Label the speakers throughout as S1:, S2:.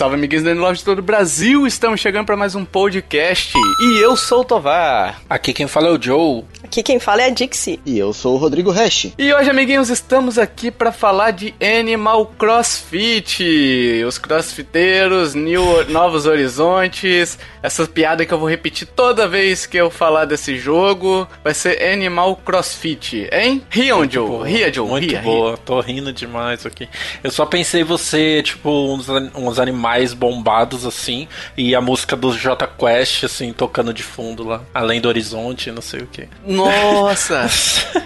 S1: Salve, amiguinhos da Love de todo o Brasil! Estamos chegando para mais um podcast e eu sou o Tovar.
S2: Aqui quem fala é o Joe.
S3: Aqui quem fala é a Dixie.
S4: E eu sou o Rodrigo Hash.
S1: E hoje, amiguinhos, estamos aqui para falar de Animal CrossFit. Os crossfiteiros, new, novos horizontes. Essa piada que eu vou repetir toda vez que eu falar desse jogo vai ser Animal CrossFit, hein? Riam, Joe.
S2: Boa,
S1: Ria, Joe.
S2: Muito
S1: ria,
S2: boa.
S1: ria.
S2: Tô rindo demais aqui. Eu só pensei você, tipo, uns, uns animais bombados assim. E a música do J Quest, assim, tocando de fundo lá. Além do horizonte, não sei o que.
S1: Nossa!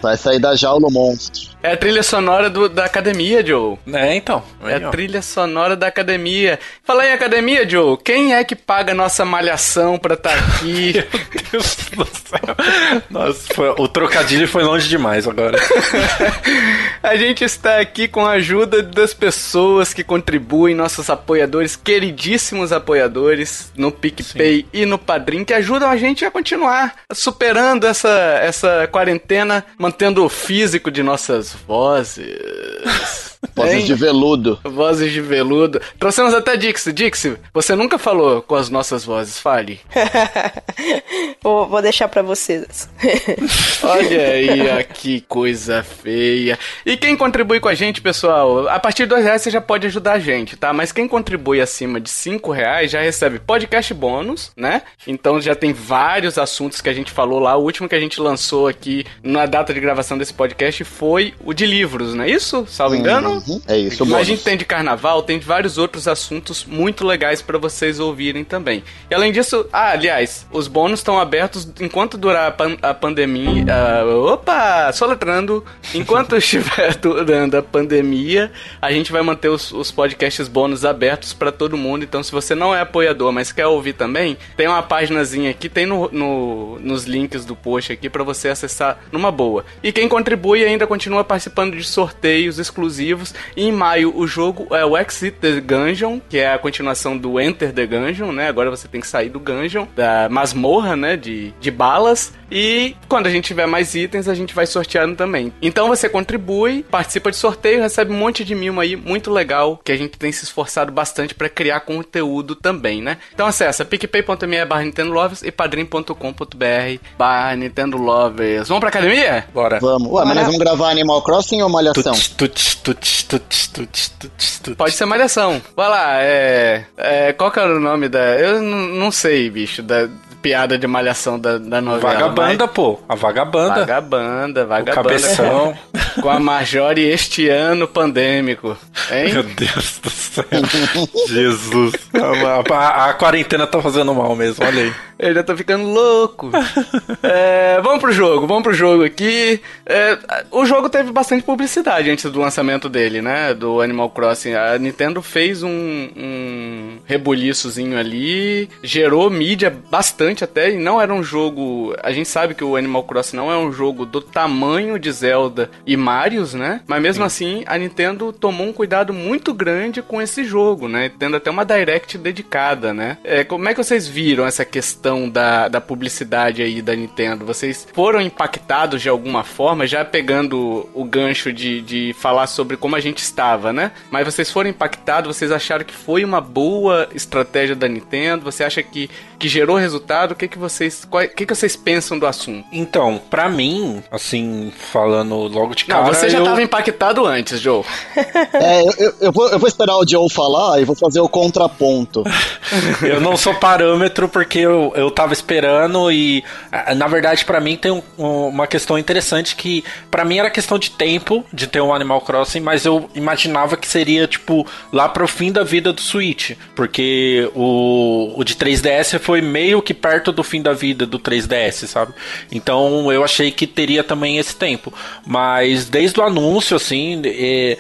S4: Vai sair da jaula o monstro.
S1: É a trilha sonora do- da academia, Joe.
S2: É, então.
S1: É a trilha sonora da academia. Fala em academia, Joe. Quem é que paga nossa malhação pra estar aqui?
S2: Meu Deus do céu. Nossa, foi- o trocadilho foi longe demais agora.
S1: a gente está aqui com a ajuda das pessoas que contribuem, nossos apoiadores, queridíssimos apoiadores, no PicPay e no Padrim, que ajudam a gente a continuar superando essa, essa quarentena, mantendo o físico de nossas vozes.
S4: Vozes
S1: Hein?
S4: de veludo.
S1: Vozes de veludo. Trouxemos até Dixie. Dixie, você nunca falou com as nossas vozes, fale.
S3: vou, vou deixar pra vocês.
S1: Olha aí, ó, que coisa feia. E quem contribui com a gente, pessoal, a partir de dois reais você já pode ajudar a gente, tá? Mas quem contribui acima de cinco reais já recebe podcast bônus, né? Então já tem vários assuntos que a gente falou lá. O último que a gente lançou aqui na data de gravação desse podcast foi o de livros, não é isso? Salvo engano?
S4: Uhum, É isso,
S1: Mas a gente tem de carnaval, tem de vários outros assuntos muito legais pra vocês ouvirem também. E além disso, ah, aliás, os bônus estão abertos enquanto durar a, pan- a pandemia. ah, opa! Soletrando. Enquanto estiver durando a pandemia, a gente vai manter os, os podcasts bônus abertos pra todo mundo. Então, se você não é apoiador, mas quer ouvir também, tem uma paginazinha aqui, tem no, no- nos links do post aqui pra você acessar numa boa. E quem contribui ainda continua participando de sorteios exclusivos. E em maio o jogo é o Exit the Gungeon, que é a continuação do Enter the Gungeon, né? Agora você tem que sair do Gungeon, da masmorra, né? De, de balas. E quando a gente tiver mais itens, a gente vai sorteando também. Então você contribui, participa de sorteio, recebe um monte de mimo aí, muito legal, que a gente tem se esforçado bastante pra criar conteúdo também, né? Então acessa picpay.me barra Nintendo Lovers e padrim.com.br barra Nintendo Lovers. Vamos pra academia?
S2: Bora.
S4: Vamos. Ué, mas nós vamos gravar Animal Crossing ou Malhação?
S2: Tuts, tuts, tuts, tuts, tuts, tuts.
S1: Pode ser malhação. Vai lá, é. é qual que era o nome da. Eu não sei, bicho, da piada de malhação da, da novela.
S2: Vagabanda, pô. A
S1: mas-
S2: vagabanda.
S1: Vagabanda,
S2: O
S1: vagabanda.
S2: cabeção.
S1: Com a Marjorie este ano pandêmico. Hein?
S2: Meu Deus do céu. Jesus. A, a- a quarentena tá fazendo mal mesmo, olha aí.
S1: Eu já tô ficando louco. É, vamos pro jogo, vamos pro jogo aqui. É, o jogo teve bastante publicidade antes do lançamento dele, né? Do Animal Crossing. A Nintendo fez um, um rebuliçozinho ali, gerou mídia bastante até, e não era um jogo. A gente sabe que o Animal Crossing não é um jogo do tamanho de Zelda e Marios, né? Mas mesmo assim, a Nintendo tomou um cuidado muito grande com esse jogo, né? Tendo até uma direct dedicada, né? É, como é que vocês viram essa questão da, da publicidade aí da Nintendo? Vocês foram impactados de alguma forma, já pegando o gancho de, de falar sobre como a gente estava, né? Mas vocês foram impactados, vocês acharam que foi uma boa estratégia da Nintendo? Você acha que, que gerou resultado? O que, que vocês. qual- O que, que vocês pensam do assunto?
S2: Então, pra mim, assim, falando logo de
S1: Não,
S2: cara.
S1: você já
S2: eu...
S1: estava impactado antes, Joe.
S4: É, eu, eu- eu vou, eu vou esperar o Joe falar e vou fazer o contraponto.
S2: Eu não sou parâmetro porque eu, eu tava esperando e, na verdade, pra mim tem um- um- uma questão interessante que, pra mim era questão de tempo de ter um Animal Crossing, mas eu imaginava que seria, tipo, lá pro fim da vida do Switch, porque o, o de 3DS foi meio que perto do fim da vida do 3DS, sabe? Então eu achei que teria também esse tempo, mas desde o anúncio, assim, eh,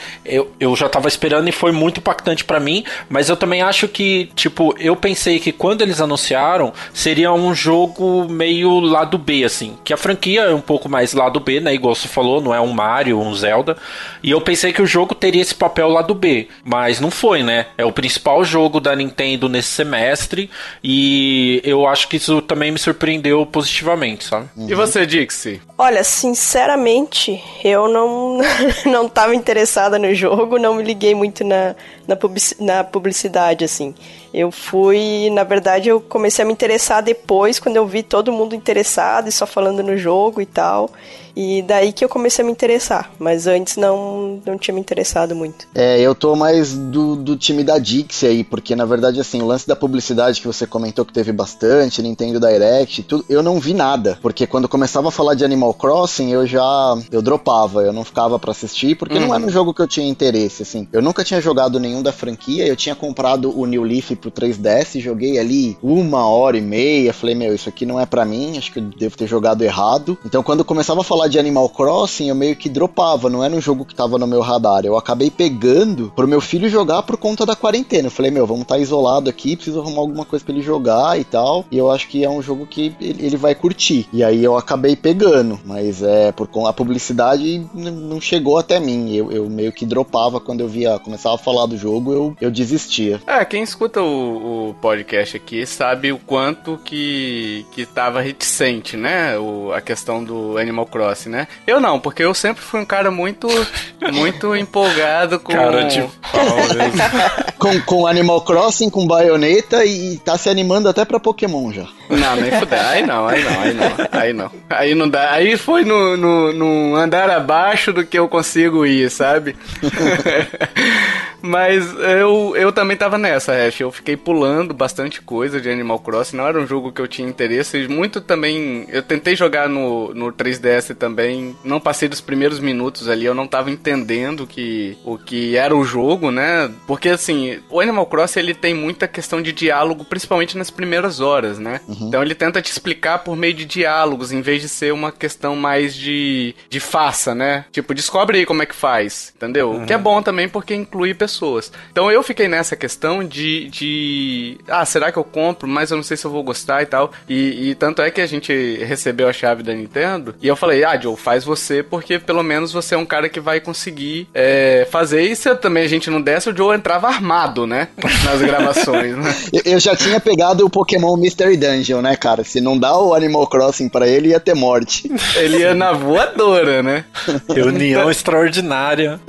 S2: eu, já tava esperando e foi muito impactante pra mim, mas eu também acho que, tipo, eu pensei que quando eles anunciaram, seria um jogo meio lado B, assim, que a franquia é um pouco mais lado B, né, igual você falou, não é um Mario, um Zelda, e eu pensei que o jogo teria esse papel lado B, mas não foi, né, é o principal jogo da Nintendo nesse semestre, e eu acho que isso também me surpreendeu positivamente, sabe?
S1: E você, Dixie?
S3: Olha, sinceramente, eu não, não tava interessada no jogo, não me liguei muito na, na, publici na publicidade, assim. Eu fui, na verdade, eu comecei a me interessar depois, quando eu vi todo mundo interessado e só falando no jogo e tal. E daí que eu comecei a me interessar, mas antes não, não tinha me interessado muito.
S4: É, eu tô mais do, do time da Dixie aí, porque na verdade, assim, o lance da publicidade que você comentou que teve bastante, Nintendo Direct, tudo, eu não vi nada, porque quando começava a falar de Animal Crossing, eu já, eu dropava, eu não ficava para assistir, porque uhum. não era um jogo que eu tinha interesse, assim. Eu nunca tinha jogado nenhum da franquia, eu tinha comprado o New Leaf pro 3DS, joguei ali uma hora e meia, falei, meu, isso aqui não é para mim, acho que eu devo ter jogado errado. Então quando começava a falar falar de Animal Crossing, eu meio que dropava, não era um jogo que tava no meu radar. Eu acabei pegando pro meu filho jogar por conta da quarentena. Eu falei, meu, vamos estar tá isolado aqui, preciso arrumar alguma coisa para ele jogar e tal. E eu acho que é um jogo que ele vai curtir. E aí eu acabei pegando, mas é por a publicidade não chegou até mim. Eu, eu meio que dropava quando eu via, começava a falar do jogo, eu, eu desistia.
S1: É, quem escuta o, o podcast aqui sabe o quanto que, que tava reticente, né? O, a questão do Animal Crossing né? Eu não, porque eu sempre fui um cara muito, muito empolgado com.
S2: Cara de pau
S4: com, com Animal Crossing, com baioneta e tá se animando até pra Pokémon já.
S1: Não, nem fuder. Aí não, aí não, aí não. Aí não. Aí não dá. Aí foi no, no, no andar abaixo do que eu consigo ir, sabe? Mas eu, eu também tava nessa, Ash. Eu fiquei pulando bastante coisa de Animal Crossing. Não era um jogo que eu tinha interesse. Muito também. Eu tentei jogar no, no 3DS também. Não passei dos primeiros minutos ali. Eu não tava entendendo que, o que era o jogo, né? Porque assim, o Animal Crossing ele tem muita questão de diálogo, principalmente nas primeiras horas, né? Uhum. Então ele tenta te explicar por meio de diálogos, em vez de ser uma questão mais de, de faça, né? Tipo, descobre aí como é que faz, entendeu? Uhum. O que é bom também porque inclui pessoas pessoas. Então eu fiquei nessa questão de, de ah, será que eu compro? Mas eu não sei se eu vou gostar e tal. E, e tanto é que a gente recebeu a chave da Nintendo e eu falei, ah, Joe, faz você porque pelo menos você é um cara que vai conseguir é, fazer. E se também a gente não desse, o Joe entrava armado, né? Nas gravações, né?
S4: Eu já tinha pegado o Pokémon Mystery Dungeon, né, cara? Se não dá o Animal Crossing para ele, ia ter morte.
S1: Ele ia na voadora, né?
S2: Reunião extraordinária.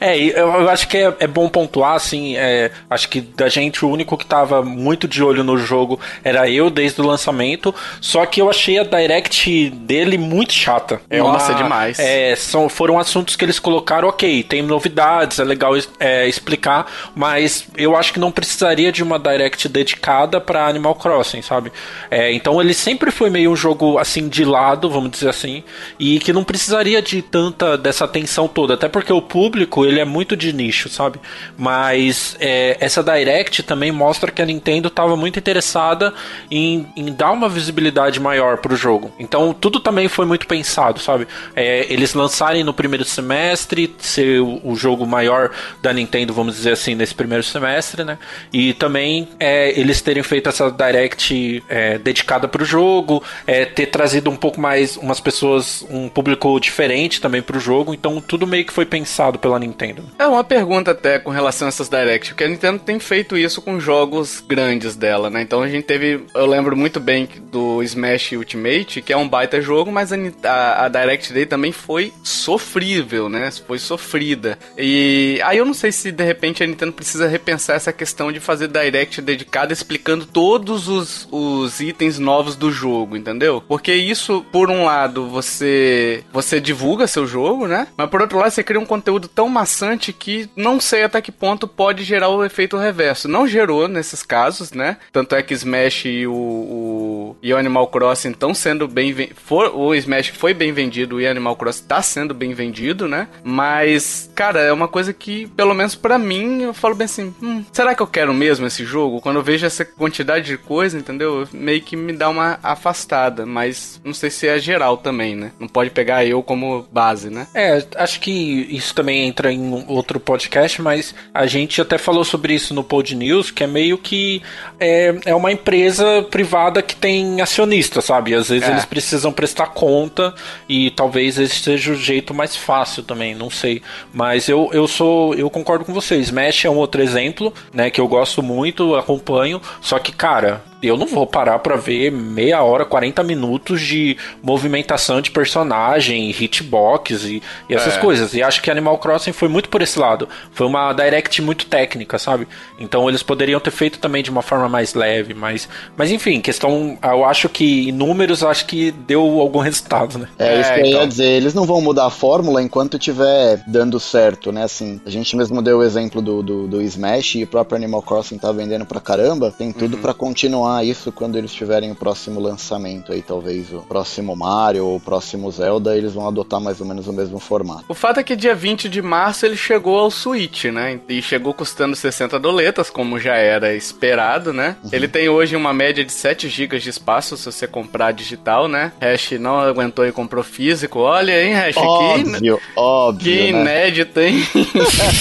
S2: é, eu, eu acho que é, é bom pontuar, assim, é, acho que da gente o único que tava muito de olho no jogo era eu desde o lançamento, só que eu achei a direct dele muito chata.
S1: É Nossa, uma, demais.
S2: É, são, foram assuntos que eles colocaram, ok, tem novidades, é legal é, explicar, mas eu acho que não precisaria de uma direct dedicada para Animal Crossing, sabe? É, então ele sempre foi meio um jogo assim de lado, vamos dizer assim, e que não precisaria de tanta dessa atenção toda, até porque o público ele é muito de nicho lixo, sabe? Mas é, essa Direct também mostra que a Nintendo estava muito interessada em, em, dar uma visibilidade maior para o jogo. Então tudo também foi muito pensado, sabe? É, eles lançarem no primeiro semestre, ser o, o, jogo maior da Nintendo, vamos dizer assim, nesse primeiro semestre, né? E também é, eles terem feito essa Direct é, dedicada para o jogo, é, ter trazido um pouco mais umas pessoas, um público diferente também para o jogo. Então tudo meio que foi pensado pela Nintendo.
S1: É uma pergunta até com relação a essas Direct, porque a Nintendo tem feito isso com jogos grandes dela, né? Então a gente teve, eu lembro muito bem do Smash Ultimate, que é um baita jogo, mas a, a, a Direct dele também foi sofrível, né? Foi sofrida. E aí eu não sei se de repente a Nintendo precisa repensar essa questão de fazer Direct dedicada explicando todos os, os itens novos do jogo, entendeu? Porque isso, por um lado, você você divulga seu jogo, né? Mas por outro lado, você cria um conteúdo tão maçante que não sei até que ponto pode gerar o efeito reverso. Não gerou nesses casos, né? Tanto é que Smash e o, o, e Animal Crossing estão sendo bem for, o Smash foi bem vendido e Animal Crossing está sendo bem vendido, né? Mas, cara, é uma coisa que, pelo menos para mim, eu falo bem assim: hum, será que eu quero mesmo esse jogo? Quando eu vejo essa quantidade de coisa, entendeu? Meio que me dá uma afastada, mas não sei se é geral também, né? Não pode pegar eu como base, né?
S2: É, acho que isso também entra em outro podcast podcast, mas a gente até falou sobre isso no Pod News, que é meio que é, é uma empresa privada que tem acionista, sabe? Às vezes é. eles precisam prestar conta e talvez esse seja o jeito mais fácil também, não sei. Mas eu, eu sou, eu concordo com vocês. Smash é um outro exemplo, né, que eu gosto muito, acompanho, só que, cara, eu não vou parar para ver meia hora, 40 minutos de movimentação de personagem, hitbox e, e essas é. coisas. E acho que Animal Crossing foi muito por esse lado. Foi uma direct muito técnica, sabe? Então eles poderiam ter feito também de uma forma mais leve, mas, mas enfim, questão, eu acho que em números, acho que deu algum resultado, né?
S4: É, isso que eu ia então. dizer, eles não vão mudar a fórmula enquanto estiver dando certo, né? Assim, a gente mesmo deu o exemplo do, do, do Smash e o próprio Animal Crossing tá vendendo pra caramba, tem tudo uhum. para continuar isso quando eles tiverem o próximo lançamento aí, talvez o próximo Mario ou o próximo Zelda, eles vão adotar mais ou menos o mesmo formato.
S1: O fato é que dia 20 de março ele chegou ao Switch, né? E chegou custando 60 doletas, como já era esperado, né? Uhum. Ele tem hoje uma média de 7 GB de espaço se você comprar digital, né? Hash não aguentou e comprou físico. Olha, hein, Hash?
S4: Óbvio, que, óbvio.
S1: Que né? inédito, hein?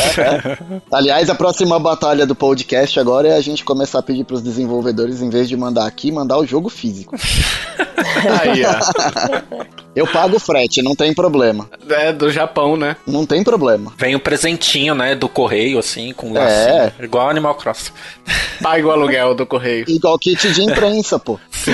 S4: Aliás, a próxima batalha do podcast agora é a gente começar a pedir pros desenvolvedores, em vez de mandar aqui, mandar o jogo físico. Aí, ó. Eu pago o frete, não tem problema.
S1: É, do Japão, né?
S4: Não tem problema.
S2: Vem um presentinho, né, do correio, assim, com lacinho. É. Igual Animal Cross.
S1: Paga o aluguel do correio.
S4: Igual kit de imprensa, pô. Sim.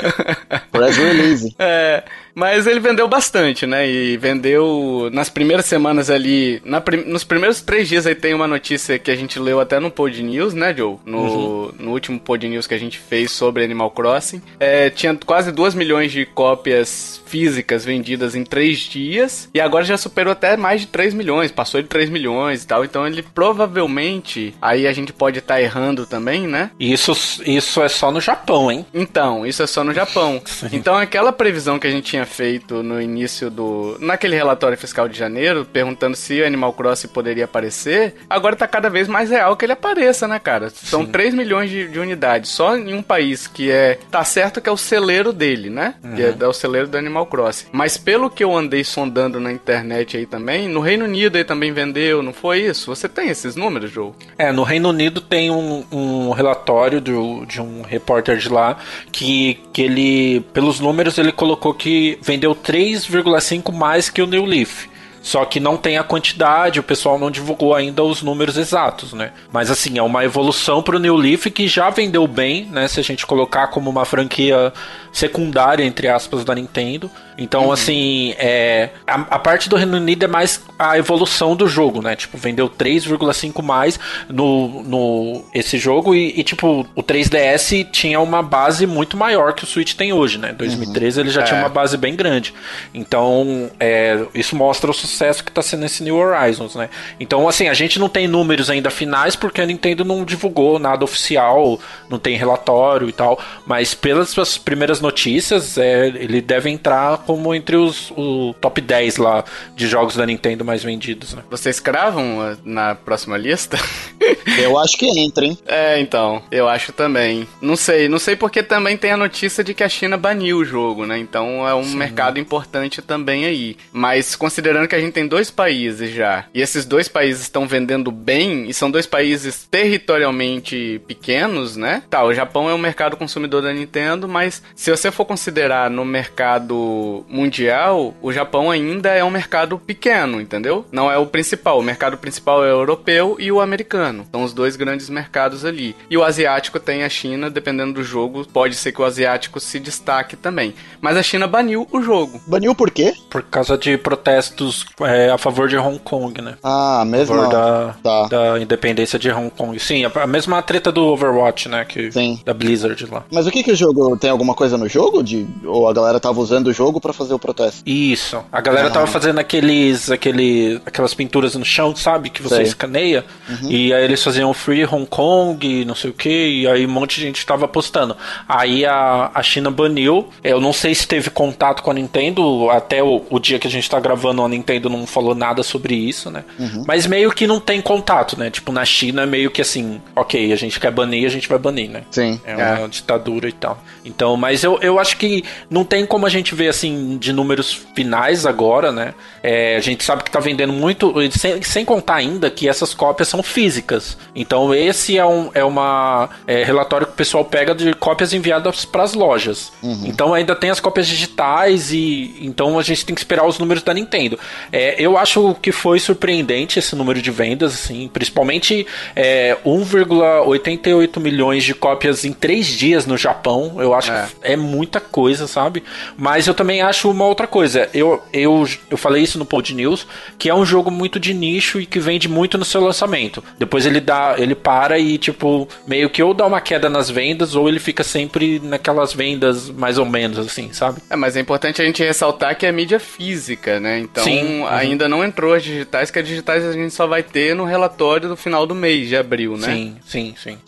S4: Press release.
S1: É. Mas ele vendeu bastante, né? E vendeu nas primeiras semanas ali. Na, nos primeiros três dias aí tem uma notícia que a gente leu até no Pod News, né, Joe? No, uhum. no último Pod News que a gente fez sobre Animal Crossing. É, tinha quase 2 milhões de cópias físicas vendidas em três dias. E agora já superou até mais de 3 milhões. Passou de 3 milhões e tal. Então ele provavelmente. Aí a gente pode estar tá errando também, né?
S2: Isso, isso é só no Japão, hein?
S1: Então, isso é só no Japão. então aquela previsão que a gente tinha feito no início do. naquele relatório fiscal de janeiro, perguntando se o Animal Crossing poderia aparecer, agora tá cada vez mais real que ele apareça, né, cara? São Sim. 3 milhões de, de, unidades só em um país que é. Tá certo que é o celeiro dele, né? Uhum. Que é, é, o celeiro do Animal Crossing. Mas pelo que eu andei sondando na internet aí também, no Reino Unido aí também vendeu, não foi isso? Você tem esses números, Joe?
S2: É, no Reino Unido tem um, um relatório do, de um repórter de lá que, que ele, pelos números, ele colocou que vendeu 3,5 mais que o New Leaf. Só que não tem a quantidade, o pessoal não divulgou ainda os números exatos, né? Mas assim, é uma evolução pro New Leaf que já vendeu bem, né? Se a gente colocar como uma franquia secundária, entre aspas, da Nintendo. Então, uhum. assim, é, a, a, parte do Reino Unido é mais a evolução do jogo, né? Tipo, vendeu 3,5 mais no, no esse jogo e, e, tipo, o 3DS tinha uma base muito maior que o Switch tem hoje, né? Em 2013 uhum. ele já é. tinha uma base bem grande. Então, é, isso mostra o sucesso que tá sendo esse New Horizons, né? Então, assim, a gente não tem números ainda finais porque a Nintendo não divulgou nada oficial, não tem relatório e tal, mas pelas suas primeiras notícias, é, ele deve entrar como entre os o top 10 lá de jogos da Nintendo mais vendidos, né?
S1: Vocês cravam uh, na próxima lista?
S4: eu acho que entra, hein?
S1: É, então, eu acho também. Não sei, não sei porque também tem a notícia de que a China baniu o jogo, né? Então é um Sim. mercado importante também aí. Mas considerando que a gente tem dois países já, e esses dois países estão vendendo bem, e são dois países territorialmente pequenos, né? Tá, o Japão é um mercado consumidor da Nintendo, mas se você for considerar no mercado mundial, o Japão ainda é um mercado pequeno, entendeu? Não é o principal. O mercado principal é o europeu e o americano. São os dois grandes mercados ali. E o asiático tem a China, dependendo do jogo, pode ser que o asiático se destaque também. Mas a China baniu o jogo.
S4: Baniu por quê?
S2: Por causa de protestos é, a favor de Hong Kong, né?
S4: Ah, mesmo.
S2: Da, tá. da independência de Hong Kong. Sim, a, mesma treta do Overwatch, né? Que, Sim. Da Blizzard lá.
S4: Mas o que que o jogo tem alguma coisa no jogo? De, ou a galera tava usando o jogo para fazer o protesto?
S2: Isso. A galera ah. tava fazendo aqueles, aquele, aquelas pinturas no chão, sabe? Que você Sei. escaneia. Uhum. E aí eles faziam Free Hong Kong, não sei o que. E aí um monte de gente tava postando. Aí a, a China baniu. Eu não sei se teve contato com a Nintendo. Até o, o dia que a gente tá gravando, a Nintendo não falou nada sobre isso, né? Uhum. Mas meio que não tem contato, né? Tipo, na China é meio que assim, ok, a gente quer banir, a gente vai banir, né?
S4: Sim.
S2: É uma é. ditadura e tal. Então, mas eu, eu acho que não tem como a gente ver assim de números finais agora, né? É, a gente sabe que tá vendendo muito, sem, sem contar ainda que essas cópias são físicas. Então, esse é um é uma é, relatório que o pessoal pega de cópias enviadas para as lojas. Uhum. Então, ainda tem as cópias digitais e então a gente tem que esperar os números da Nintendo. É, eu acho que foi surpreendente esse número de vendas, assim, principalmente é, 1,88 milhões de cópias em três dias no Japão. Eu acho
S1: É.
S2: que é muita coisa, sabe? Mas eu também acho uma outra coisa. Eu, eu, eu falei isso no Pod News, que é um jogo muito de nicho e que vende muito no seu lançamento. Depois ele dá, ele para e tipo meio que ou dá uma queda nas vendas ou ele fica sempre naquelas vendas mais ou menos assim, sabe?
S1: É, mas é importante a gente ressaltar que é mídia física, né? Então
S2: Sim, uhum.
S1: ainda não entrou as digitais, que as digitais a gente só vai ter no relatório do final do mês de abril, né?
S2: Sim, sim, sim.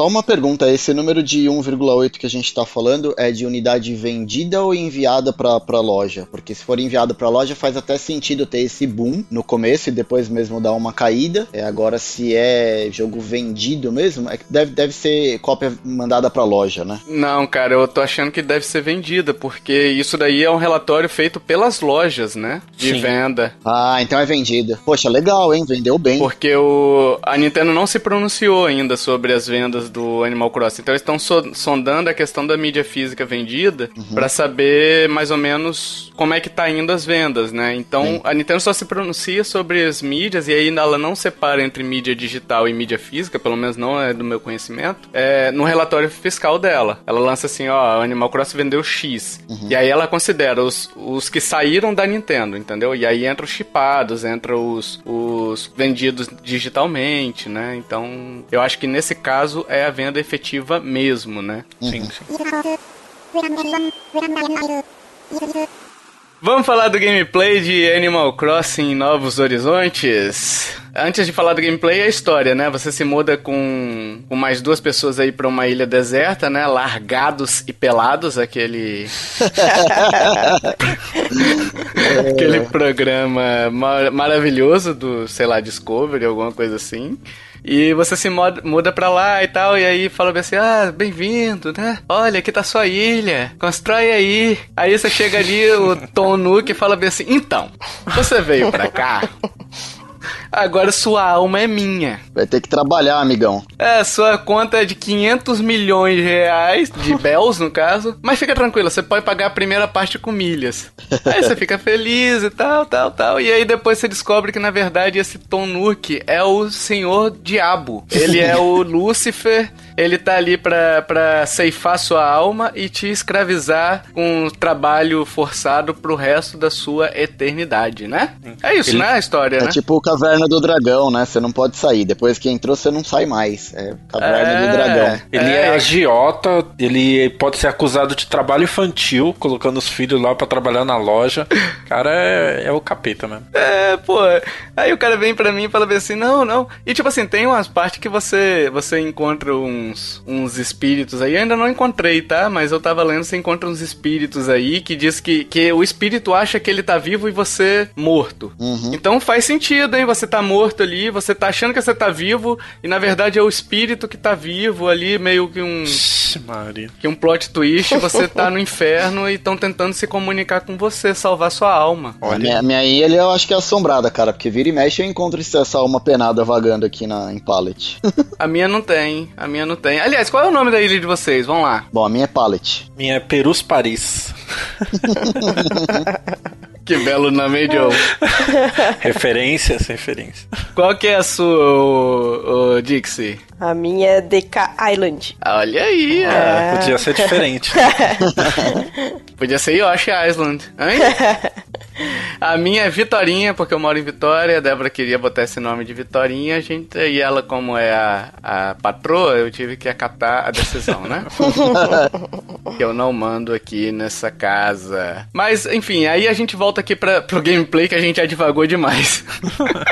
S4: Só uma pergunta, esse número de 1,8 que a gente tá falando é de unidade vendida ou enviada pra, pra loja? Porque se for enviado pra loja faz até sentido ter esse boom no começo e depois mesmo dar uma caída. É, agora se é jogo vendido mesmo, é que deve, deve ser cópia mandada pra loja, né?
S1: Não, cara, eu tô achando que deve ser vendida, porque isso daí é um relatório feito pelas lojas, né? De
S2: Sim.
S1: venda.
S4: Ah, então é vendida. Poxa, legal, hein? Vendeu bem.
S1: Porque o, a Nintendo não se pronunciou ainda sobre as vendas do Animal Crossing. Então eles estão so- sondando a questão da mídia física vendida pra saber mais ou menos como é que tá indo as vendas, né? Então
S4: Sim.
S1: a Nintendo só se pronuncia sobre as mídias e aí ela não separa entre mídia digital e mídia física, pelo menos não é do meu conhecimento, é, no relatório fiscal dela. Ela lança assim, ó, Animal Crossing vendeu X. E aí ela considera os, os que saíram da Nintendo, entendeu? E aí entra os chipados, entra os, os vendidos digitalmente, né? Então, eu acho que nesse caso é a venda efetiva mesmo, né?
S2: Sim, sim.
S1: Vamos falar do gameplay de Animal Crossing Novos Horizontes? Antes de falar do gameplay, é a história, né? Você se muda com, com mais duas pessoas aí pra uma ilha deserta, né? Largados e pelados, aquele. aquele programa mar- maravilhoso do, sei lá, Discovery, alguma coisa assim. E você se muda pra lá e tal, e aí fala assim: ah, bem-vindo, né? Olha, aqui tá sua ilha, constrói aí. Aí você chega ali, o Tom Nook fala bem assim: então, você veio pra cá. Agora sua alma é minha.
S4: Vai ter que trabalhar, amigão.
S1: É, sua conta é de 500 milhões de reais, de bells no caso. Mas fica tranquilo, você pode pagar a primeira parte com milhas. Aí você fica feliz e tal, tal, tal. E aí depois você descobre que na verdade esse Tom Nook é o senhor diabo. Ele é o Lúcifer. Ele tá ali pra, pra ceifar sua alma e te escravizar com um trabalho forçado pro resto da sua eternidade, né? É isso,
S2: Ele-
S1: né? A história,
S4: É
S1: né?
S4: tipo Caverna do Dragão, né? Você não pode sair. Depois que entrou, você não sai mais. É Caverna
S1: É.
S4: do Dragão.
S2: Ele é. agiota, ele pode ser acusado de trabalho infantil, colocando os filhos lá pra trabalhar na loja. O cara é, é o capeta mesmo.
S1: É, pô. Aí o cara vem pra mim e fala bem assim, não, não. E tipo assim, tem umas partes que você você encontra uns, uns espíritos aí. Eu ainda não encontrei, tá? Mas eu tava lendo, você encontra uns espíritos aí que diz que, que o espírito acha que ele tá vivo e você morto.
S4: Uhum.
S1: Então faz sentido, hein? Você tá morto ali, você tá achando que você tá vivo e na verdade é o espírito que tá vivo ali, meio que um
S2: Maria.
S1: que um plot twist, você tá no inferno e estão tentando se comunicar com você, salvar sua alma.
S4: A minha, minha ilha eu acho que é assombrada, cara, porque vira e mexe eu encontro essa alma penada vagando aqui na, em Pallet.
S1: A minha não tem, a minha não tem. Aliás, qual é o nome da ilha de vocês? Vamos lá.
S4: Bom, a minha é Pallet.
S2: Minha é Perus Paris.
S1: Que belo nome, Joe.
S2: referências, referências.
S1: Qual que é a sua, ô, ô, Dixie?
S3: A minha é DK Island.
S1: Olha aí.
S2: É, podia ser diferente.
S1: Podia ser Yoshi Island, hein? A minha é Vitorinha, porque eu moro em Vitória. A Débora queria botar esse nome de Vitorinha. A gente, e ela, como é a, a patroa, eu tive que acatar a decisão, né? que eu não mando aqui nessa casa. Mas, enfim, aí a gente volta aqui pra, pro gameplay que a gente já divagou demais.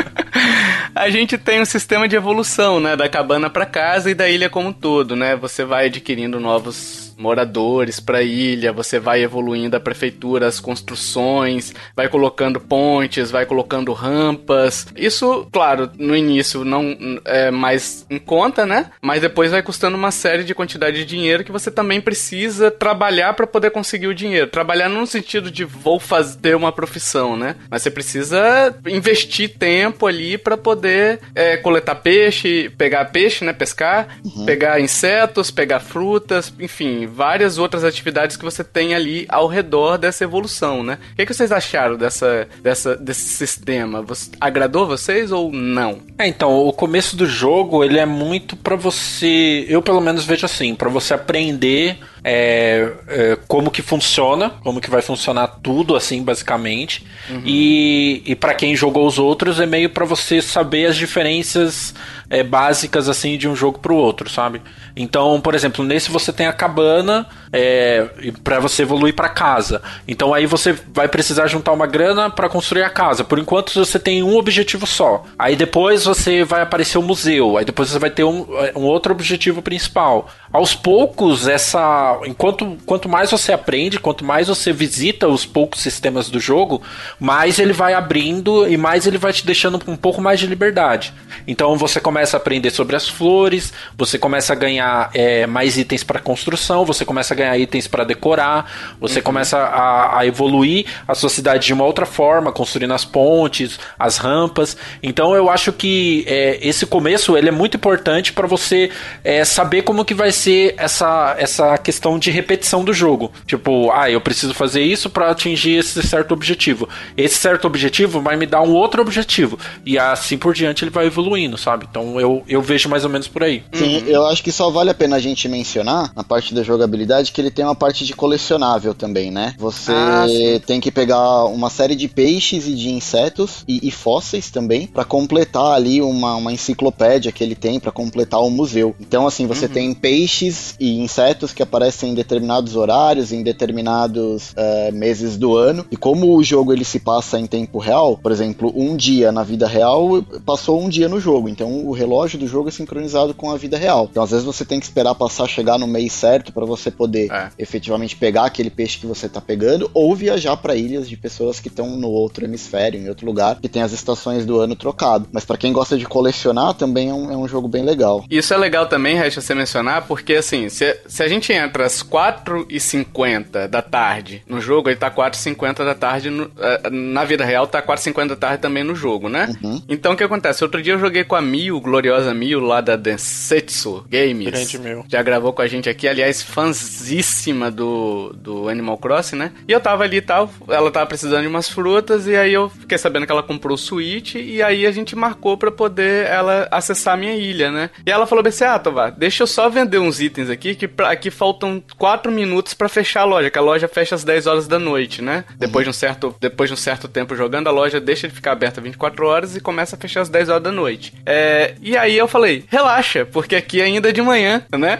S1: a gente tem um sistema de evolução, né? Da cabana pra casa e da ilha como um todo, né? Você vai adquirindo novos moradores pra ilha, você vai evoluindo a prefeitura, as construções, vai colocando pontes, vai colocando rampas. Isso, claro, no início não é mais em conta, né? Mas depois vai custando uma série de quantidade de dinheiro que você também precisa trabalhar pra poder conseguir o dinheiro. Trabalhar no sentido de vou fazer uma profissão, né? Mas você precisa investir tempo ali pra poder é, coletar peixe, pegar peixe, né? Pescar, pegar insetos, pegar frutas, enfim, várias outras atividades que você tem ali ao redor dessa evolução, né? O que, que vocês acharam dessa, dessa, desse sistema? Você, agradou vocês ou não?
S2: É, então, o começo do jogo, ele é muito para você, eu pelo menos vejo assim, para você aprender é, é, como que funciona, como que vai funcionar tudo, assim, basicamente. Uhum. E, e para quem jogou os outros, é meio para você saber as diferenças é, básicas, assim, de um jogo pro outro, sabe? Então, por exemplo, nesse você tem a cabana é, para você evoluir para casa. Então aí você vai precisar juntar uma grana para construir a casa. Por enquanto você tem um objetivo só. Aí depois você vai aparecer o um museu. Aí depois você vai ter um, um outro objetivo principal. Aos poucos, essa. Enquanto quanto mais você aprende, quanto mais você visita os poucos sistemas do jogo, mais ele vai abrindo e mais ele vai te deixando com um pouco mais de liberdade. Então você começa a aprender sobre as flores, você começa a ganhar é, mais itens para construção, você começa a ganhar itens para decorar, você uhum. começa a, a, evoluir a sua cidade de uma outra forma, construindo as pontes, as rampas. Então eu acho que é, esse começo ele é muito importante para você é, saber como que vai ser essa, essa questão de repetição do jogo. Tipo, ah, eu preciso fazer isso para atingir esse certo objetivo. Esse certo objetivo vai me dar um outro objetivo. E assim por diante ele vai evoluindo, sabe? Então eu, eu vejo mais ou menos por aí.
S4: Sim, uhum. eu acho que só vale a pena a gente mencionar, na parte da jogabilidade, que ele tem uma parte de colecionável também, né? Você ah, tem que pegar uma série de peixes e de insetos e, e fósseis também para completar ali uma, uma enciclopédia que ele tem para completar o museu. Então, assim, você uhum. tem peixes peixes e insetos que aparecem em determinados horários, em determinados uh, meses do ano. E como o jogo ele se passa em tempo real, por exemplo, um dia na vida real passou um dia no jogo. Então o relógio do jogo é sincronizado com a vida real. Então às vezes você tem que esperar passar chegar no mês certo para você poder é. efetivamente pegar aquele peixe que você está pegando ou viajar para ilhas de pessoas que estão no outro hemisfério, em outro lugar, que tem as estações do ano trocado. Mas para quem gosta de colecionar, também é um, é um jogo bem legal.
S1: Isso é legal também, Resta, você mencionar, porque porque assim, se, se a gente entra às 4h50 da tarde no jogo, ele tá 4h50 da tarde no, uh, na vida real, tá 4h50 da tarde também no jogo, né? Uhum. Então o que acontece? Outro dia eu joguei com a Mil, gloriosa Mil, lá da Densetsu Games. Grande Mil. Já gravou com a gente aqui, aliás, fãzíssima do, do Animal Crossing, né? E eu tava ali e tal, ela tava precisando de umas frutas, e aí eu fiquei sabendo que ela comprou o Switch, e aí a gente marcou pra poder ela acessar a minha ilha, né? E ela falou assim: ah, Tovar, deixa eu só vender um uns itens aqui que pra, aqui faltam 4 minutos para fechar a loja, que a loja fecha às 10 horas da noite, né? Uhum. Depois de um certo depois de um certo tempo jogando, a loja deixa de ficar aberta 24 horas e começa a fechar às 10 horas da noite. É, e aí eu falei, relaxa, porque aqui ainda é de manhã, né?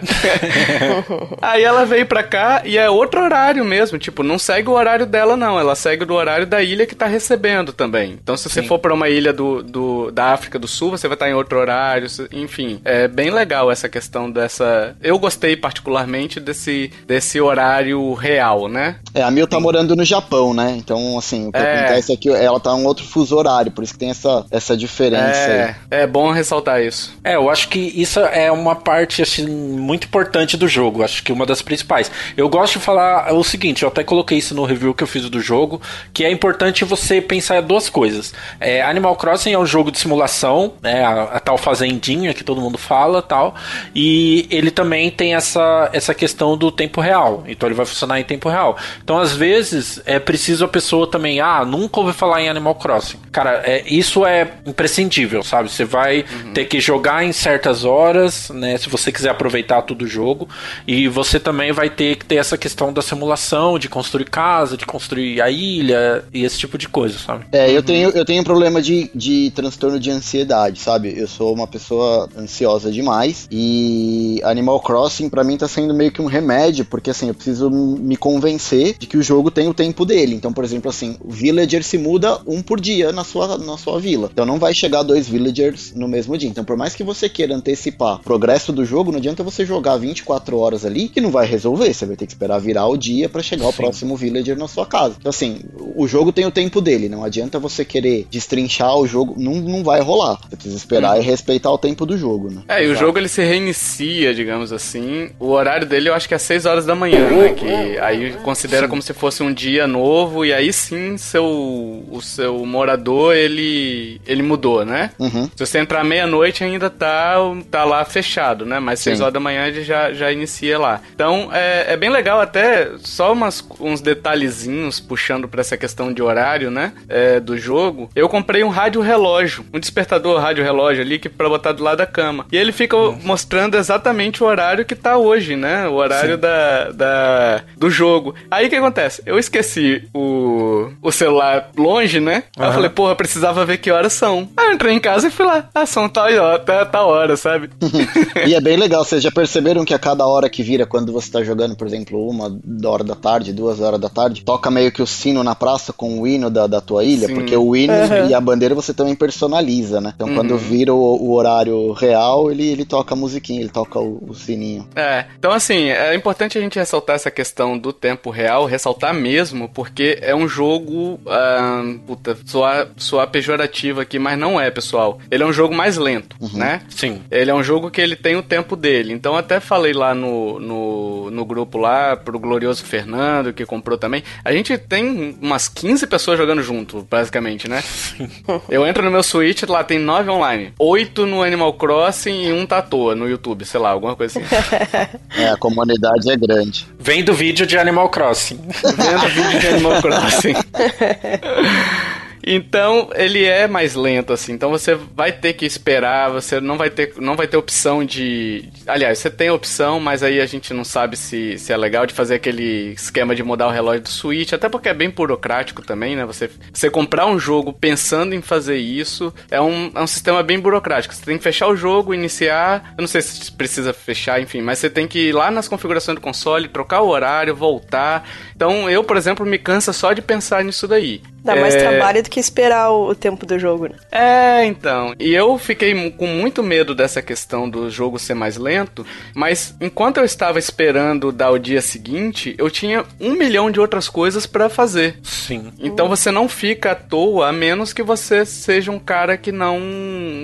S1: aí ela veio pra cá e é outro horário mesmo, tipo, não segue o horário dela não, ela segue do horário da ilha que tá recebendo também. Então se você Sim. for para uma ilha do, do, da África do Sul, você vai estar em outro horário, enfim. É bem legal essa questão dessa eu gostei particularmente desse, desse horário real, né?
S4: É, a Mil tá morando no Japão, né? Então, assim, o que é... acontece é que ela tá em um outro fuso horário, por isso que tem essa, essa diferença
S1: é...
S4: aí.
S1: É bom ressaltar isso.
S2: É, eu acho que isso é uma parte, assim, muito importante do jogo. Acho que uma das principais. Eu gosto de falar o seguinte, eu até coloquei isso no review que eu fiz do jogo, que é importante você pensar duas coisas. É, Animal Crossing é um jogo de simulação, né? A, a tal fazendinha que todo mundo fala tal. E ele também também tem essa, essa questão do tempo real. Então ele vai funcionar em tempo real. Então, às vezes, é preciso a pessoa também, ah, nunca ouvi falar em Animal Crossing. Cara, é, isso é imprescindível, sabe? Você vai uhum. ter que jogar em certas horas, né? Se você quiser aproveitar todo o jogo. E você também vai ter que ter essa questão da simulação, de construir casa, de construir a ilha e esse tipo de coisa, sabe?
S4: É, eu uhum. tenho, eu tenho um problema de, de transtorno de ansiedade, sabe? Eu sou uma pessoa ansiosa demais e Animal Animal Crossing para mim tá sendo meio que um remédio, porque assim, eu preciso me convencer de que o jogo tem o tempo dele. Então, por exemplo, assim, o villager se muda um por dia na sua, na sua vila. Então não vai chegar dois villagers no mesmo dia. Então, por mais que você queira antecipar o progresso do jogo, não adianta você jogar 24 horas ali que não vai resolver. Você vai ter que esperar virar o dia para chegar Sim. o próximo villager na sua casa. Então, assim, o jogo tem o tempo dele. Não adianta você querer destrinchar o jogo. Não, não vai rolar. Você precisa esperar uhum. e respeitar o tempo do jogo, né?
S1: É, e o jogo ele se reinicia, digamos digamos assim. O horário dele eu acho que é 6 horas da manhã, né? Que aí considera sim. como se fosse um dia novo e aí sim seu, o seu morador ele, ele mudou, né? Uhum. Se você entrar meia-noite ainda tá, tá lá fechado, né? Mas 6 horas da manhã ele já, já inicia lá. Então é, é bem legal até só umas, uns detalhezinhos puxando para essa questão de horário, né? É, do jogo. Eu comprei um rádio relógio, um despertador rádio relógio ali que para botar do lado da cama. E ele fica Nossa. mostrando exatamente o horário que tá hoje, né? O horário da, da, do jogo. Aí o que acontece? Eu esqueci o, o celular longe, né? Uhum. Aí eu falei, porra, precisava ver que horas são. Aí eu entrei em casa e fui lá. Ah, são tal hora, tal, tal hora, sabe?
S4: e é bem legal, vocês já perceberam que a cada hora que vira, quando você tá jogando, por exemplo, uma hora da tarde, duas horas da tarde, toca meio que o sino na praça com o hino da, da tua ilha, Sim. porque o hino uhum. e a bandeira você também personaliza, né? Então uhum. quando vira o, o, horário real, ele, ele toca a musiquinha, ele toca o, o, sininho.
S1: É, então assim, é importante a gente ressaltar essa questão do tempo real, ressaltar mesmo, porque é um jogo, ah, puta, soar, soar pejorativo aqui, mas não é, pessoal. Ele é um jogo mais lento, uhum. né?
S2: Sim.
S1: Ele é um jogo que ele tem o tempo dele. Então até falei lá no, no, no grupo lá, pro glorioso Fernando, que comprou também. A gente tem umas 15 pessoas jogando junto, basicamente, né? Eu entro no meu Switch, lá tem 9 online. 8 no Animal Crossing e um tá à toa no YouTube, sei lá, alguma coisa assim.
S4: é, a comunidade é grande.
S2: Vem do vídeo de Animal Crossing.
S1: Vem do vídeo de Animal Crossing. Então, ele é mais lento, assim. Então, você vai ter que esperar, você não vai ter, não vai ter opção de... Aliás, você tem opção, mas aí a gente não sabe se, se é legal de fazer aquele esquema de mudar o relógio do Switch, até porque é bem burocrático também, né? Você, você comprar um jogo pensando em fazer isso é um, é um sistema bem burocrático. Você tem que fechar o jogo, iniciar... Eu não sei se precisa fechar, enfim, mas você tem que ir lá nas configurações do console, trocar o horário, voltar. Então, eu, por exemplo, me cansa só de pensar nisso daí.
S3: Dá mais é... trabalho do que esperar o, tempo do jogo, né?
S1: É, então. E eu fiquei com muito medo dessa questão do jogo ser mais lento, mas enquanto eu estava esperando dar o dia seguinte, eu tinha um milhão de outras coisas para fazer.
S2: Sim.
S1: Então uhum. você não fica à toa, a menos que você seja um cara que não.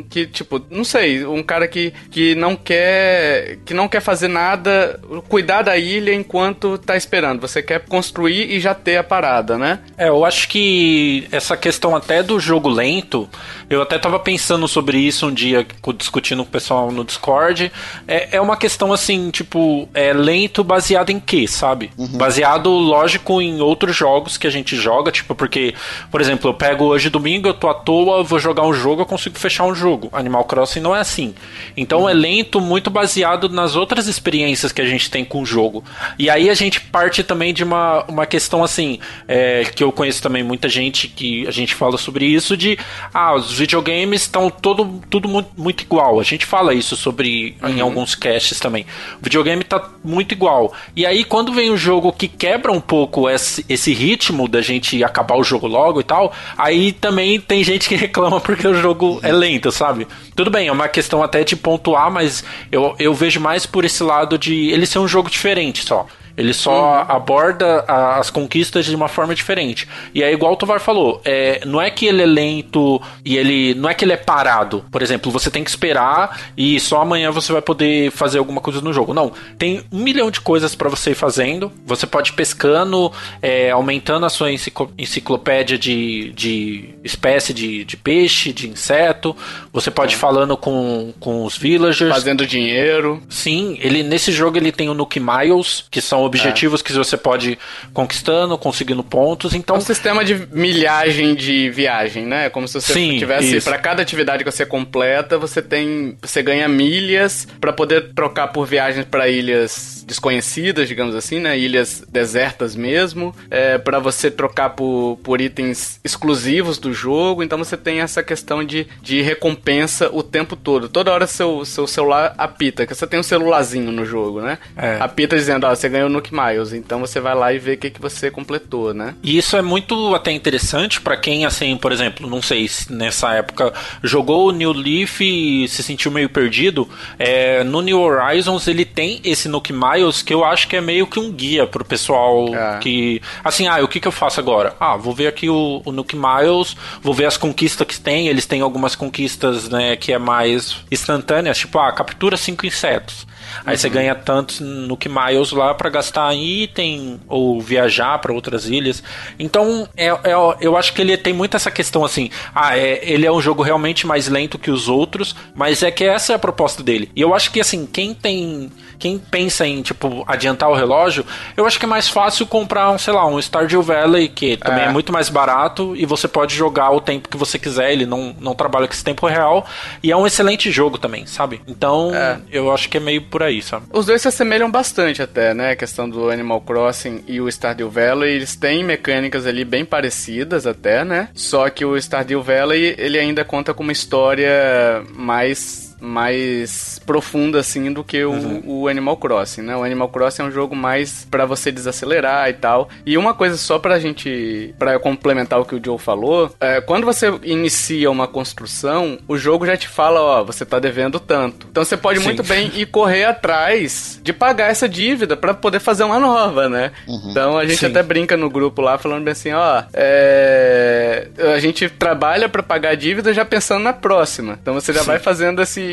S1: que, tipo, não sei, um cara que, que não quer. que não quer fazer nada, cuidar da ilha enquanto tá esperando. Você quer construir e já ter a parada, né?
S2: É, eu acho que essa questão até do jogo lento, eu até tava pensando sobre isso um dia, discutindo com o pessoal no Discord. É, é uma questão assim, tipo, é lento baseado em quê, sabe? Uhum. Baseado, lógico, em outros jogos que a gente joga, tipo, porque, por exemplo, eu pego hoje domingo, eu tô à toa, vou jogar um jogo, eu consigo fechar um jogo. Animal Crossing não é assim. Então uhum. é lento muito baseado nas outras experiências que a gente tem com o jogo. E aí a gente parte também de uma, uma questão assim, é, que eu conheço também muita gente que a gente fala sobre isso, de ah, os videogames estão todo, tudo muito, muito, igual. A gente fala isso sobre uhum. em alguns casts também. O videogame tá muito igual. E aí, quando vem um jogo que quebra um pouco esse, esse ritmo da gente acabar o jogo logo e tal, aí também tem gente que reclama porque o jogo é lento, sabe? Tudo bem, é uma questão até de pontuar, mas eu, eu vejo mais por esse lado de ele ser um jogo diferente só. Ele só uhum. aborda a, as conquistas de uma forma diferente. E é igual o Tovar falou, é, não é que ele é lento e ele. Não é que ele é parado. Por exemplo, você tem que esperar e só amanhã você vai poder fazer alguma coisa no jogo. Não. Tem um milhão de coisas para você ir fazendo. Você pode ir pescando, é, aumentando a sua enciclopédia de, de espécie de, de peixe, de inseto. Você pode ir falando com, com os villagers.
S1: Fazendo dinheiro.
S2: Sim, ele nesse jogo ele tem o Nuke Miles, que são objetivos é. que você pode ir conquistando, conseguindo pontos. Então, é
S1: um sistema de milhagem de viagem, né? Como se você Sim, tivesse para cada atividade que você completa, você tem, você ganha milhas para poder trocar por viagens para ilhas desconhecidas, digamos assim, né? Ilhas desertas mesmo, é, para você trocar por, por itens exclusivos do jogo. Então você tem essa questão de, de recompensa o tempo todo. Toda hora seu, seu celular apita, que você tem um celularzinho no jogo, né? É. Apita dizendo, ó, você ganhou Nuke Miles. Então você vai lá e vê o que, que você completou, né?
S2: E isso é muito até interessante para quem, assim, por exemplo, não sei se nessa época jogou o New Leaf e se sentiu meio perdido. É, no New Horizons ele tem esse Nuke Miles que eu acho que é meio que um guia pro pessoal é. que. Assim, ah, o que, que eu faço agora? Ah, vou ver aqui o, o Nuke Miles, vou ver as conquistas que tem. Eles têm algumas conquistas, né, que é mais instantâneas, tipo, ah, captura cinco insetos. Aí uhum. você ganha tantos no que Miles lá para gastar em item ou viajar para outras ilhas. Então, é, é, eu acho que ele tem muito essa questão assim, ah, é, ele é um jogo realmente mais lento que os outros, mas é que essa é a proposta dele. E eu acho que assim, quem tem quem pensa em, tipo, adiantar o relógio, eu acho que é mais fácil comprar um, sei lá, um Stardew Valley, que também é. é muito mais barato e você pode jogar o tempo que você quiser, ele não, não trabalha com esse tempo real e é um excelente jogo também, sabe? Então, é. eu acho que é meio por aí, sabe?
S1: Os dois se assemelham bastante até, né? A questão do Animal Crossing e o Stardew Valley, eles têm mecânicas ali bem parecidas até, né? Só que o Stardew Valley, ele ainda conta com uma história mais mais profunda assim do que o, uhum. o, Animal Crossing, né? O Animal Crossing é um jogo mais para você desacelerar e tal. E uma coisa só pra gente, para complementar o que o Joe falou, é, quando você inicia uma construção, o jogo já te fala, ó, você tá devendo tanto. Então você pode Sim. muito bem ir correr atrás de pagar essa dívida para poder fazer uma nova, né? Uhum. Então a gente Sim. até brinca no grupo lá falando bem assim, ó, é, a gente trabalha para pagar a dívida já pensando na próxima. Então você já Sim. vai fazendo esse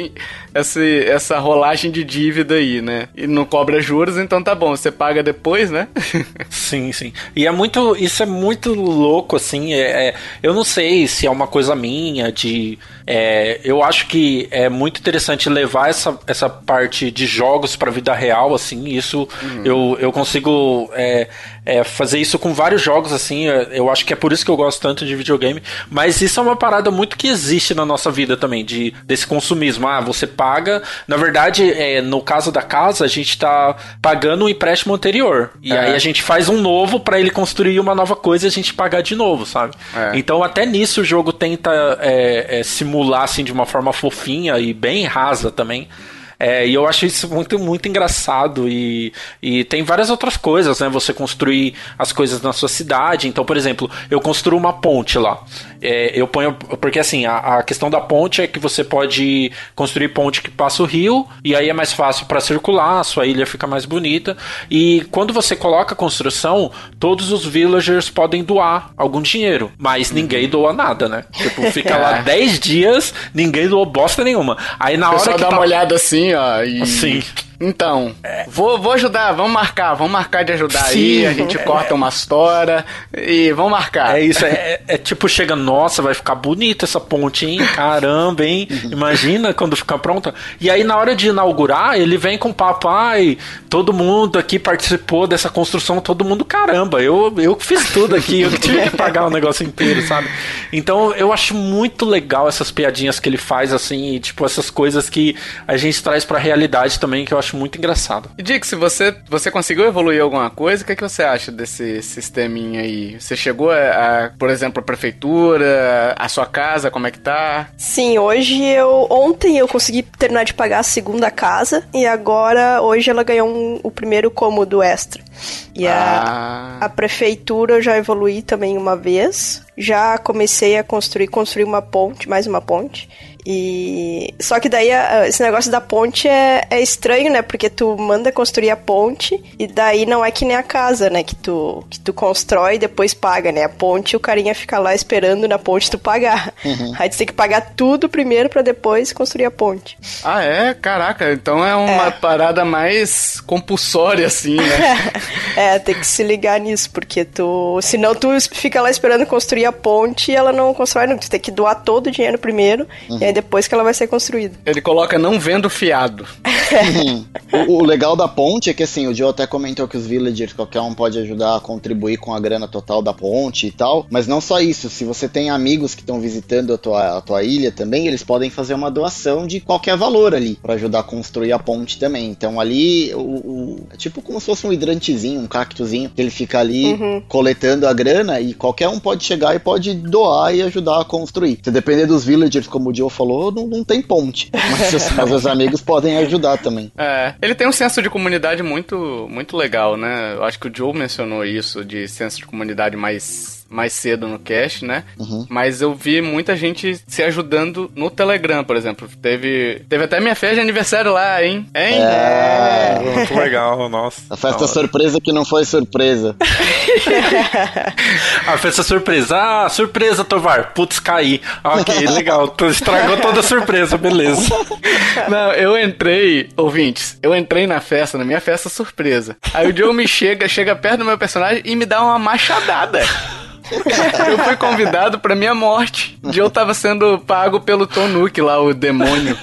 S1: essa, essa rolagem de dívida aí, né? E não cobra juros, então tá bom, você paga depois, né?
S2: sim, sim. E é muito. Isso é muito louco, assim. É, é, eu não sei se é uma coisa minha de. É, eu acho que é muito interessante levar essa, essa parte de jogos pra vida real, assim. Isso uhum. eu, eu consigo é, é, fazer isso com vários jogos, assim. Eu acho que é por isso que eu gosto tanto de videogame. Mas isso é uma parada muito que existe na nossa vida também, de, desse consumismo. Ah, você paga. Na verdade, é, no caso da casa, a gente tá pagando o um empréstimo anterior. E é. aí a gente faz um novo para ele construir uma nova coisa e a gente pagar de novo, sabe? É. Então até nisso o jogo tenta é, é, simular assim de uma forma fofinha e bem rasa também. É, e eu acho isso muito, muito engraçado. E, e tem várias outras coisas, né? Você construir as coisas na sua cidade. Então, por exemplo, eu construo uma ponte lá. É, eu ponho. Porque assim, a, a, questão da ponte é que você pode construir ponte que passa o rio, e aí é mais fácil para circular, a sua ilha fica mais bonita. E quando você coloca a construção, todos os villagers podem doar algum dinheiro, mas uhum. ninguém doa nada, né? Tipo, fica lá 10 dias, ninguém doou bosta nenhuma. Aí na hora que.
S1: dá
S2: tá...
S1: uma olhada assim, ó. E...
S2: Sim.
S1: Então, é. vou, vou ajudar, vamos marcar, vamos marcar de ajudar Sim, aí, a gente é. corta uma história e vamos marcar.
S2: É isso, é, é, tipo, chega, nossa, vai ficar bonita essa ponte, hein? Caramba, hein? Imagina quando ficar pronta. E aí, na hora de inaugurar, ele vem com o papai, todo mundo aqui participou dessa construção, todo mundo, caramba, eu, eu fiz tudo aqui, eu tive que pagar o negócio inteiro, sabe? Então, eu acho muito legal essas piadinhas que ele faz, assim, e, tipo, essas coisas que a gente traz pra realidade também, que eu acho acho muito engraçado.
S1: E Dick, se você, você conseguiu evoluir alguma coisa, o que, é que você acha desse sisteminha aí? Você chegou a, a, por exemplo, a prefeitura, a sua casa, como é que tá?
S3: Sim, hoje eu. Ontem eu consegui terminar de pagar a segunda casa e agora, hoje ela ganhou um, o primeiro cômodo extra. E ah. a, a prefeitura eu já evoluí também uma vez. Já comecei a construir, construir uma ponte, mais uma ponte. E só que daí esse negócio da ponte é, é estranho, né? Porque tu manda construir a ponte e daí não é que nem a casa, né? Que tu, que tu constrói e depois paga, né? A ponte o carinha fica lá esperando na ponte tu pagar. Uhum. Aí tu tem que pagar tudo primeiro para depois construir a ponte.
S1: Ah, é? Caraca, então é uma é. parada mais compulsória, assim, né?
S3: é, tem que se ligar nisso, porque tu. Senão tu fica lá esperando construir a ponte e ela não constrói, não. Tu tem que doar todo o dinheiro primeiro uhum. e aí depois que ela vai ser construída.
S1: Ele coloca não vendo fiado.
S4: o, o, legal da ponte é que assim, o Joe até comentou que os villagers, qualquer um pode ajudar a contribuir com a grana total da ponte e tal. Mas não só isso, se você tem amigos que estão visitando a tua, a tua ilha também, eles podem fazer uma doação de qualquer valor ali para ajudar a construir a ponte também. Então ali, o, o, é tipo como se fosse um hidrantezinho, um cactozinho, que ele fica ali uhum. coletando a grana e qualquer um pode chegar e pode doar e ajudar a construir. Se depender dos villagers, como o Joe falou, falou, não, não tem ponte. Mas, assim, mas os amigos podem ajudar também.
S1: É, ele tem um senso de comunidade muito, muito legal, né? Eu acho que o Joe mencionou isso, de senso de comunidade mais mais cedo no cast, né? Uhum. Mas eu vi muita gente se ajudando no Telegram, por exemplo. Teve, teve até minha festa de aniversário lá, hein? Hein?
S2: É, é. muito legal, nossa.
S4: A festa surpresa que não foi surpresa.
S2: a festa surpresa. Ah, surpresa, Tovar. Putz, caí. Ok, legal. Estragou toda a surpresa, beleza.
S1: Não, eu entrei, ouvintes, eu entrei na festa, na minha festa surpresa. Aí o Joe me chega, chega perto do meu personagem e me dá uma machadada. Eu fui convidado pra minha morte. De eu tava sendo pago pelo Tonuki lá, o demônio.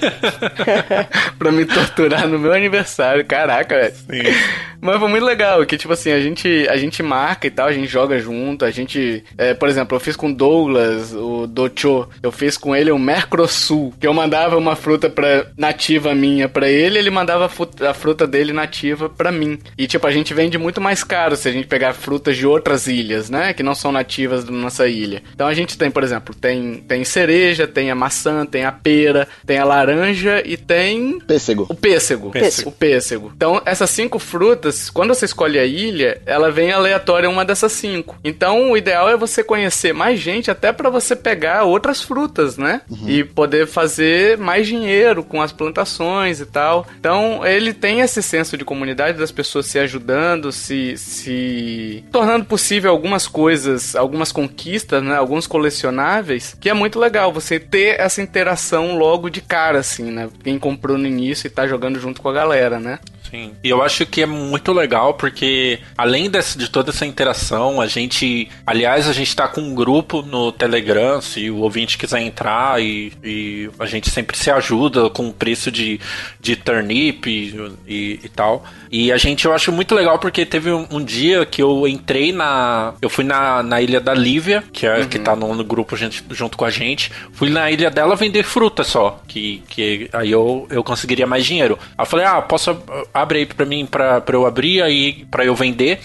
S1: pra me torturar no meu aniversário. Caraca, velho. Mas foi muito legal, que tipo assim, a gente, a gente marca e tal, a gente joga junto, a gente. É, por exemplo, eu fiz com o Douglas, o Docho, eu fiz com ele o Mercosul, que eu mandava uma fruta pra, nativa minha pra ele, ele mandava a fruta dele nativa pra mim. E tipo, a gente vende muito mais caro se a gente pegar frutas de outras ilhas, né? Que não são nativas da nossa ilha. Então a gente tem, por exemplo, tem, tem cereja, tem a maçã, tem a pera, tem a laranja e tem.
S4: Pêssego.
S1: O pêssego. pêssego. O pêssego. Então, essas cinco frutas frutas, quando você escolhe a ilha, ela vem aleatória uma dessas cinco. Então, o ideal é você conhecer mais gente até para você pegar outras frutas, né? Uhum. E poder fazer mais dinheiro com as plantações e tal. Então, ele tem esse senso de comunidade das pessoas se ajudando, se, se tornando possível algumas coisas, algumas conquistas, né? Alguns colecionáveis, que é muito legal você ter essa interação logo de cara, assim, né? Quem comprou no início e tá jogando junto com a galera, né?
S2: Sim. E eu acho que é muito legal porque, além desse, de toda essa interação, a gente. Aliás, a gente tá com um grupo no Telegram, se o ouvinte quiser entrar, e, e a gente sempre se ajuda com o preço de, de turnip e, e, e, tal. E a gente eu acho muito legal porque teve um, um, dia que eu entrei na. Eu fui na, na ilha da Lívia, que, é, uhum. que tá no, no grupo gente, junto com a gente. Fui na ilha dela vender fruta só. Que, que aí eu, eu conseguiria mais dinheiro. Aí eu falei, ah, posso abre aí pra mim pra, pra eu abrir aí pra eu vender.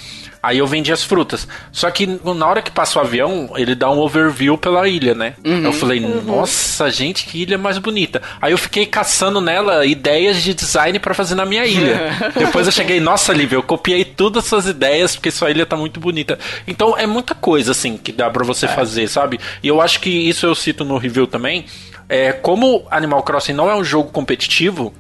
S2: Aí eu vendi as frutas. Só que na hora que passa o avião, ele dá um overview pela ilha, né? Uhum, eu falei, uhum. nossa, gente, que ilha mais bonita. Aí eu fiquei caçando nela ideias de design para fazer na minha ilha. Depois eu cheguei, nossa, Lívia, eu copiei todas as suas ideias porque sua ilha tá muito bonita. Então é muita coisa, assim, que dá para você é. fazer, sabe? E eu acho que isso eu cito no review também é, como Animal Crossing não é um jogo competitivo,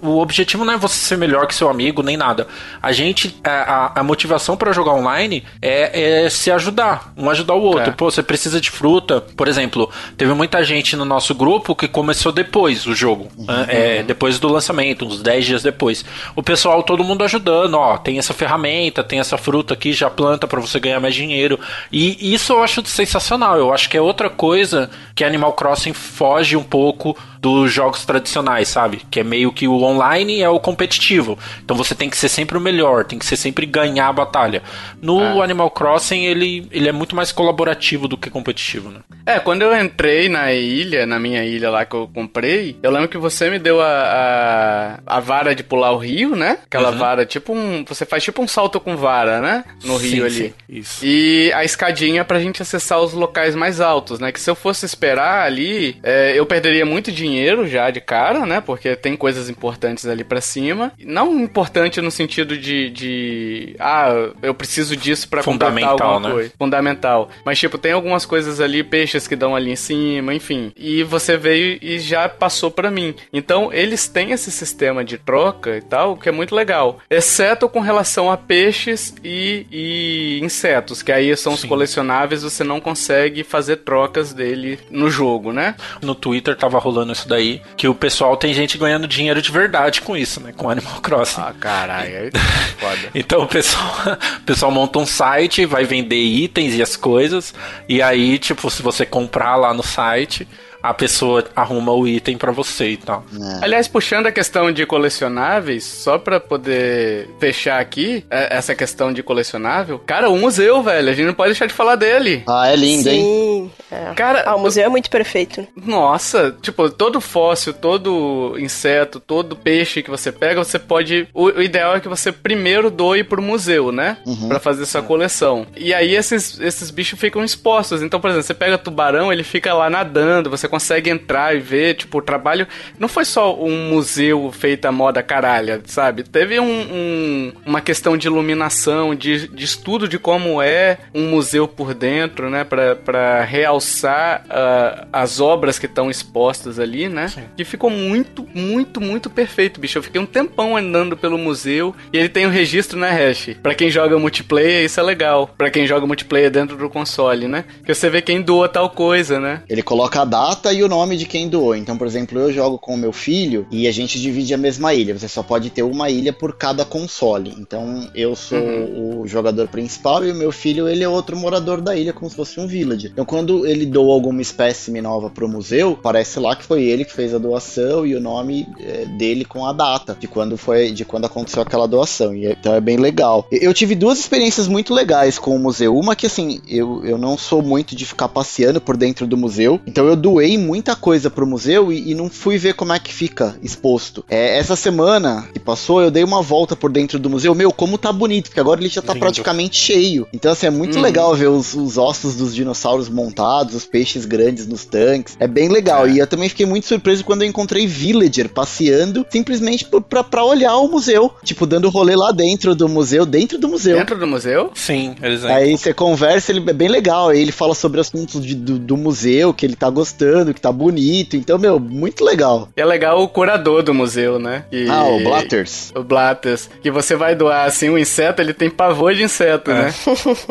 S2: o objetivo não é você ser melhor que seu amigo nem nada. A gente, a, a motivação para jogar online é, é, se ajudar, um ajudar o outro. É. Pô, você precisa de fruta, por exemplo. Teve muita gente no nosso grupo que começou depois o jogo, uhum. é, depois do lançamento, uns 10 dias depois. O pessoal, todo mundo ajudando, ó, tem essa ferramenta, tem essa fruta aqui, já planta para você ganhar mais dinheiro. E isso eu acho sensacional. Eu acho que é outra coisa que Animal Crossing foge um pouco dos jogos tradicionais, sabe? Que é meio que o online é o competitivo. Então você tem que ser sempre o melhor, tem que ser sempre ganhar a batalha. No é. Animal Crossing, ele, ele é muito mais colaborativo do que competitivo, né?
S1: É, quando eu entrei na ilha, na minha ilha lá que eu comprei, eu lembro que você me deu a, a, a vara de pular o rio, né? Aquela uhum. vara, tipo um. Você faz tipo um salto com vara, né? No sim, rio ali. Sim, isso. E a escadinha pra gente acessar os locais mais altos, né? Que se eu fosse esperar ali, é, eu perderia muito dinheiro dinheiro já de cara, né? Porque tem coisas importantes ali para cima. Não importante no sentido de, de ah, eu preciso disso para completar alguma né? coisa. Fundamental. Mas tipo, tem algumas coisas ali, peixes que dão ali em cima, enfim. E você veio e já passou para mim. Então, eles têm esse sistema de troca e tal, que é muito legal. Exceto com relação a peixes e, e insetos, que aí são Sim. os colecionáveis, você não consegue fazer trocas dele no jogo, né?
S2: No Twitter tava rolando isso daí, que o pessoal tem gente ganhando dinheiro de verdade com isso, né? Com Animal Crossing.
S1: Ah, caralho,
S2: foda. então o pessoal, o pessoal monta um site, vai vender itens e as coisas, e aí, tipo, se você comprar lá no site, a pessoa arruma o item para você e tal.
S1: É. Aliás, puxando a questão de colecionáveis, só para poder fechar aqui é, essa questão de colecionável, cara, o museu, velho, a gente não pode deixar de falar dele.
S4: Ah, é lindo, Sim. hein?
S3: É. Cara, ah, o museu é muito perfeito.
S1: Nossa, tipo, todo fóssil, todo inseto, todo peixe que você pega, você pode. O, o ideal é que você primeiro doe pro museu, né? Uhum. Pra fazer sua coleção. E aí esses, esses bichos ficam expostos. Então, por exemplo, você pega tubarão, ele fica lá nadando, você consegue entrar e ver, tipo, o trabalho. Não foi só um museu feito à moda caralha, sabe? Teve um, um, uma questão de iluminação, de, de estudo de como é um museu por dentro, né? Pra, pra realçar uh, as obras que estão expostas ali, né? Sim. Que ficou muito, muito, muito perfeito, bicho. Eu fiquei um tempão andando pelo museu e ele tem um registro, né, Hash? Pra quem joga multiplayer, isso é legal. Pra quem joga multiplayer dentro do console, né? Que você vê quem doa tal coisa, né?
S4: Ele coloca a data e o nome de quem doou. Então, por exemplo, eu jogo com o meu filho e a gente divide a mesma ilha. Você só pode ter uma ilha por cada console. Então, eu sou uhum. o jogador principal e o meu filho, ele é outro morador da ilha, como se fosse um villager. Então, quando ele doa alguma espécime nova pro museu, parece lá que foi ele que fez a doação e o nome é, dele com a data de quando foi, de quando aconteceu aquela doação. E, então é bem legal. Eu tive duas experiências muito legais com o museu. Uma que assim, eu, eu não sou muito de ficar passeando por dentro do museu. Então eu doei muita coisa pro museu e, e não fui ver como é que fica exposto. É, essa semana que passou, eu dei uma volta por dentro do museu. Meu, como tá bonito, porque agora ele já tá Lindo. praticamente cheio. Então, assim, é muito uhum. legal ver os, os, ossos dos dinossauros montados, os peixes grandes nos tanques. É bem legal. É. E eu também fiquei muito surpreso quando eu encontrei Villager passeando simplesmente pra, pra olhar o museu. Tipo, dando rolê lá dentro do museu, dentro do museu.
S1: Dentro do museu?
S2: Sim,
S4: eles Aí você conversa, ele é bem legal. Aí ele fala sobre assuntos de, do, do, museu, que ele tá gostando, que tá bonito. Então, meu, muito legal.
S1: E é legal o curador do museu, né?
S4: E, ah, o Blatters.
S1: O Blatters. Que você vai doar, assim, um inseto, ele tem pavor de inseto, é. né?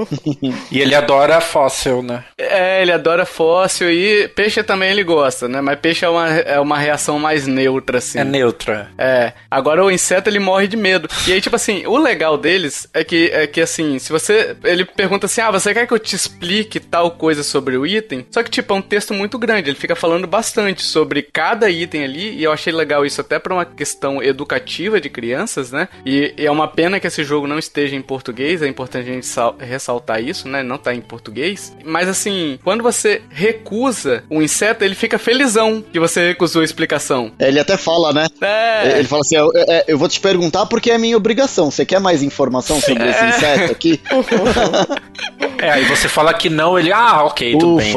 S2: e ele adora fóssil, né?
S1: É, ele adora fóssil e peixe também ele gosta, né? Mas peixe é uma, é uma reação mais neutra, assim.
S2: É neutra.
S1: É. Agora o inseto, ele morre de medo. E aí, tipo assim, o legal deles é que, é que assim, se você... Ele pergunta assim, ah, você quer que eu te explique tal coisa sobre o item? Só que, tipo, é um texto muito grande. Ele fica falando bastante sobre cada item ali e eu achei legal isso até pra uma questão educativa de crianças, né? E, e é uma pena que esse jogo não esteja em português. É importante a gente ressaltar isso, né? Não tá em português. Mas, assim, quando você recusa um inseto, ele fica felizão que você recusou a explicação.
S4: Ele até fala, né? É. Ele fala assim, eu, eu, eu vou te perguntar porque é minha obrigação. Você quer mais informação sobre é. esse inseto aqui?
S2: é, aí você fala que não, ele, ah, ok, tudo bem.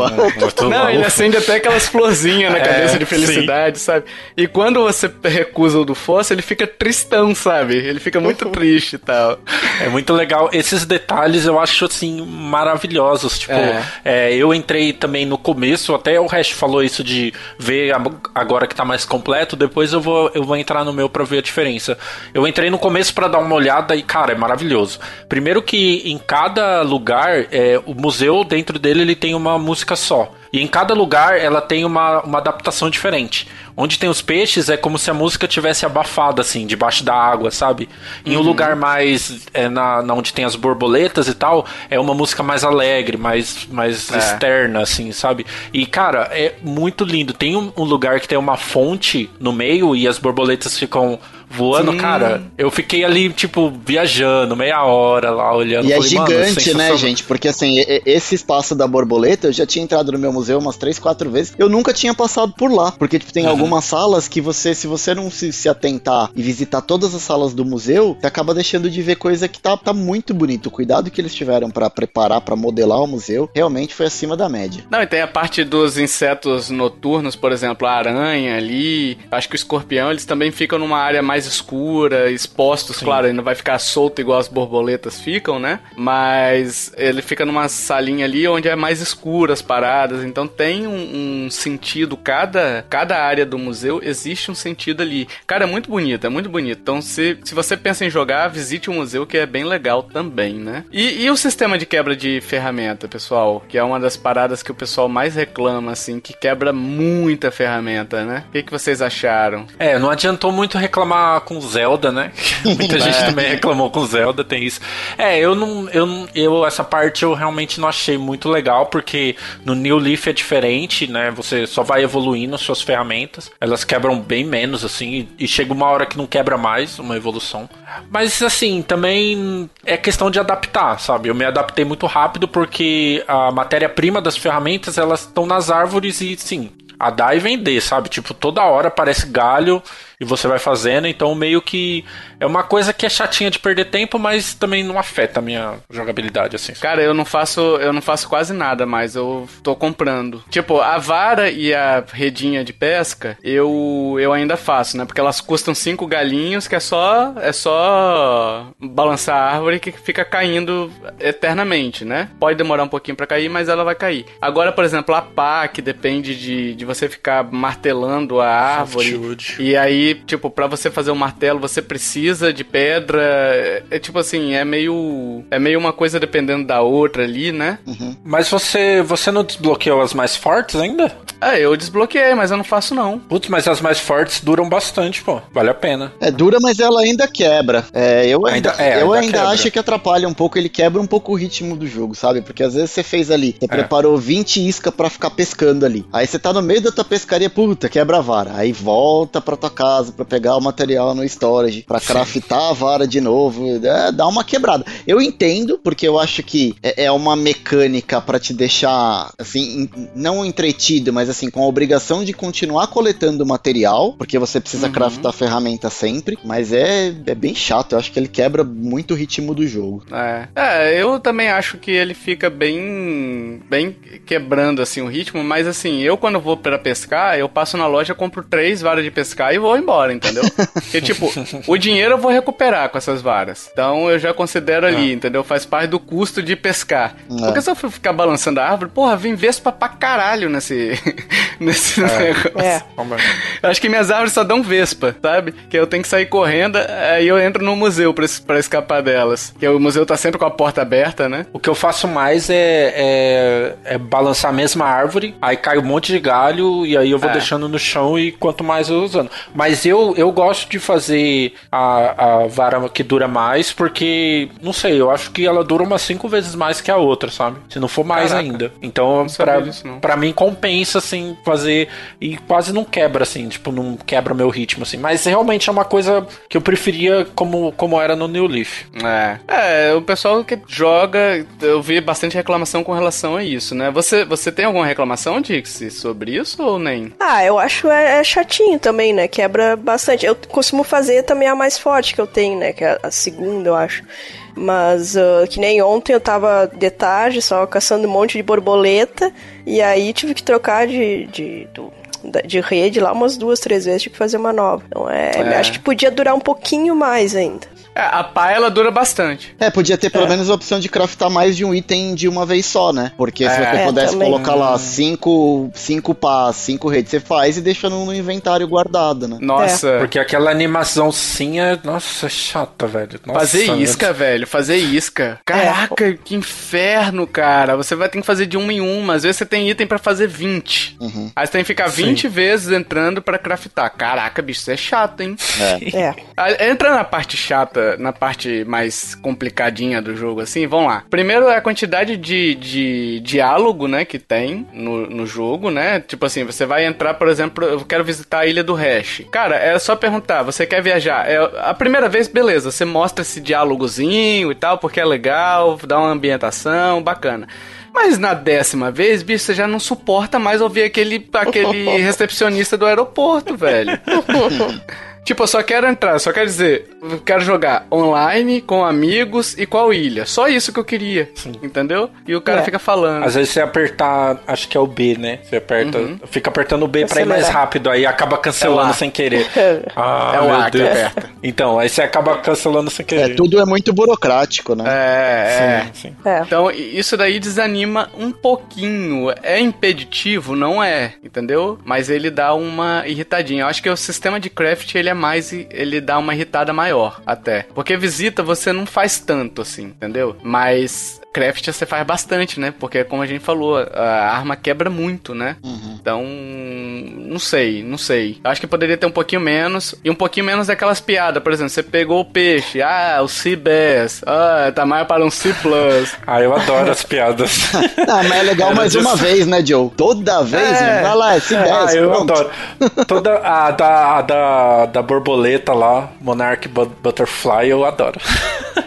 S1: Tudo não, ele acende até aquelas florzinhas na é, cabeça de felicidade, sim. sabe? E quando você recusa o do fóssil, ele fica tristão, sabe? Ele fica muito triste e tal.
S2: É muito legal. Esses detalhes eu acho, assim, maravilhosos. Tipo, é. É, eu entrei também no começo, até o resto falou isso de ver agora que tá mais completo, depois eu vou, eu vou entrar no meu pra ver a diferença. Eu entrei no começo para dar uma olhada e, cara, é maravilhoso. Primeiro que em cada lugar, é, o museu dentro dele ele tem uma música só. E em cada lugar ela tem uma, uma adaptação diferente. Onde tem os peixes é como se a música tivesse abafada, assim, debaixo da água, sabe? Em uhum. um lugar mais. É, na, na, onde tem as borboletas e tal, é uma música mais alegre, mais, mais é. externa, assim, sabe? E, cara, é muito lindo. Tem um, um lugar que tem uma fonte no meio e as borboletas ficam voando, Sim. cara, eu fiquei ali, tipo, viajando meia hora lá, olhando.
S4: E é falei, é gigante, né, gente? Porque, assim, esse espaço da borboleta, eu já tinha entrado no meu museu umas três, quatro vezes, eu nunca tinha passado por lá. Porque, tipo, tem uhum. algumas salas que você, se você não se, se atentar e visitar todas as salas do museu, você acaba deixando de ver coisa que tá, tá muito bonito. O cuidado que eles tiveram para preparar, para modelar o museu, realmente foi acima da média.
S1: Não, e tem a parte dos insetos noturnos, por exemplo, a aranha ali, acho que o escorpião, eles também ficam numa área mais mais escura, expostos, Sim. claro, ele não vai ficar solto igual as borboletas ficam, né? Mas ele fica numa salinha ali onde é mais escura as paradas, então tem um, um sentido, cada, cada área do museu existe um sentido ali. Cara, é muito bonito, é muito bonito. Então, se, se você pensa em jogar, visite o um museu que é bem legal também, né? E, e o sistema de quebra de ferramenta, pessoal? Que é uma das paradas que o pessoal mais reclama, assim, que quebra muita ferramenta, né? O que, que vocês acharam?
S2: É, não adiantou muito reclamar com Zelda, né? Muita gente é. também reclamou com Zelda, tem isso. É, eu não, eu, eu essa parte eu realmente não achei muito legal porque no New Leaf é diferente, né? Você só vai evoluindo suas ferramentas, elas quebram bem menos assim e, e chega uma hora que não quebra mais uma evolução. Mas assim, também é questão de adaptar, sabe? Eu me adaptei muito rápido porque a matéria-prima das ferramentas elas estão nas árvores e sim, a dar e vender, sabe? Tipo, toda hora aparece galho e você vai fazendo, então meio que é uma coisa que é chatinha de perder tempo, mas também não afeta a minha jogabilidade, assim.
S1: Cara, eu não faço, eu não faço quase nada mais, eu tô comprando. Tipo, a vara e a redinha de pesca, eu eu ainda faço, né? Porque elas custam cinco galinhos, que é só é só balançar a árvore que fica caindo eternamente, né? Pode demorar um pouquinho para cair, mas ela vai cair. Agora, por exemplo, a pá, que depende de, de você ficar martelando a árvore. E aí, tipo, para você fazer um martelo, você precisa de pedra. É, é, tipo assim, é meio. É meio uma coisa dependendo da outra ali, né?
S2: Uhum. Mas você, você não desbloqueou as mais fortes ainda?
S1: É, eu desbloqueei, mas eu não faço não.
S2: Putz, mas as mais fortes duram bastante, pô. Vale a pena.
S4: É dura, mas ela ainda quebra. É, eu ainda, ainda é, eu ainda, ainda acho que atrapalha um pouco, ele quebra um pouco o ritmo do jogo, sabe? Porque às vezes você fez ali, você é. preparou 20 isca para ficar pescando ali. Aí você tá no meio da tua pescaria, puta, quebra a vara. Aí volta pra tua casa para pegar o material no storage, pra craftar a vara de novo. É, dá uma quebrada. Eu entendo, porque eu acho que é, é uma mecânica para te deixar, assim, não entretido, mas assim, com a obrigação de continuar coletando material, porque você precisa uhum. craftar ferramenta sempre. Mas é, é bem chato, eu acho que ele quebra muito o ritmo do jogo.
S1: É. é, eu também acho que ele fica bem, bem quebrando, assim, o ritmo, mas assim, eu quando vou para pescar, eu passo na loja, compro três varas de pescar e vou embora, entendeu? Porque, tipo, o dinheiro eu vou recuperar com essas varas. Então eu já considero ali, é. entendeu? Faz parte do custo de pescar. É. Porque se eu for ficar balançando a árvore, porra, vem vespa pra caralho nesse, nesse é. negócio. É. Eu acho que minhas árvores só dão vespa, sabe? Que eu tenho que sair correndo, aí eu entro no museu pra, pra escapar delas. Que o museu tá sempre com a porta aberta, né?
S2: O que eu faço mais é, é, é balançar a mesma árvore, aí cai um monte de galho e aí eu vou é. deixando no chão e quanto mais eu usando. Mas eu, eu gosto de fazer a, a vara que dura mais, porque, não sei, eu acho que ela dura umas cinco vezes mais que a outra, sabe? Se não for mais Caraca. ainda. Então, pra, disso, pra mim, compensa, assim, fazer. E quase não quebra, assim, tipo, não quebra meu ritmo, assim. Mas realmente é uma coisa que eu preferia como, como era no New Leaf.
S1: É. É, o pessoal que joga, eu vi bastante reclamação com relação a isso, né? Você, você tem alguma reclamação, Dixie, sobre isso ou nem?
S3: Ah, eu acho é, é chatinho também, né? Quebra bastante. Eu costumo fazer também a mais forte que eu tenho, né? Que é a segunda, eu acho. Mas uh, que nem ontem eu tava de tarde só caçando um monte de borboleta e aí tive que trocar de, de, do, de rede lá umas duas, três vezes, tive que fazer uma nova. Então é, é. acho que podia durar um pouquinho mais ainda.
S1: É, a pá ela dura bastante.
S4: É, podia ter pelo é. menos a opção de craftar mais de um item de uma vez só, né? Porque se é. você pudesse colocar lá cinco, cinco pás, cinco redes, você faz e deixa no, inventário guardado, né?
S2: Nossa. É. Porque aquela animaçãozinha, nossa, é chata, velho. Nossa,
S1: fazer isca, velho, fazer isca. Caraca, é. que inferno, cara. Você vai ter que fazer de uma em uma. Às vezes você tem item para fazer 20. Uhum. Aí você tem que ficar 20 Sim. vezes entrando para craftar. Caraca, bicho, isso é chato, hein? É. é. Entra na parte chata na parte mais complicadinha do jogo, assim, vamos lá. Primeiro é a quantidade de, de diálogo, né, que tem no, no jogo, né? Tipo assim, você vai entrar, por exemplo, eu quero visitar a Ilha do Hash. Cara, é só perguntar, você quer viajar? É, a primeira vez, beleza, você mostra esse diálogozinho e tal, porque é legal, dá uma ambientação, bacana. Mas na décima vez, bicho, você já não suporta mais ouvir aquele, aquele recepcionista do aeroporto, velho. Tipo, eu só quero entrar, só quero dizer, eu quero jogar online, com amigos e qual ilha. Só isso que eu queria. Sim. Entendeu? E o cara é. fica falando.
S2: Às vezes você apertar, acho que é o B, né? Você aperta, uhum. fica apertando o B pra ir mais rápido, aí acaba cancelando é sem querer.
S1: ah, é o A que aperta.
S2: Então, aí você acaba cancelando sem querer.
S4: É, tudo é muito burocrático, né?
S1: É, sim, é. Sim. é. Então, isso daí desanima um pouquinho. É impeditivo? Não é, entendeu? Mas ele dá uma irritadinha. Eu acho que o sistema de craft, ele é mais ele dá uma irritada maior até. Porque visita você não faz tanto assim, entendeu? Mas craft você faz bastante, né? Porque, como a gente falou, a arma quebra muito, né? Uhum. Então, não sei, não sei. Acho que poderia ter um pouquinho menos. E um pouquinho menos daquelas piadas. Por exemplo, você pegou o peixe. Ah, o C-Bass. Ah, tá mais para um C+.
S2: ah, eu adoro as piadas.
S4: ah, mas é legal mais just... uma vez, né, Joe? Toda vez, é. vai lá, é C-Bass.
S2: Ah, eu pronto. adoro. Toda a da, a da, da borboleta lá, Monarch Butterfly, eu adoro.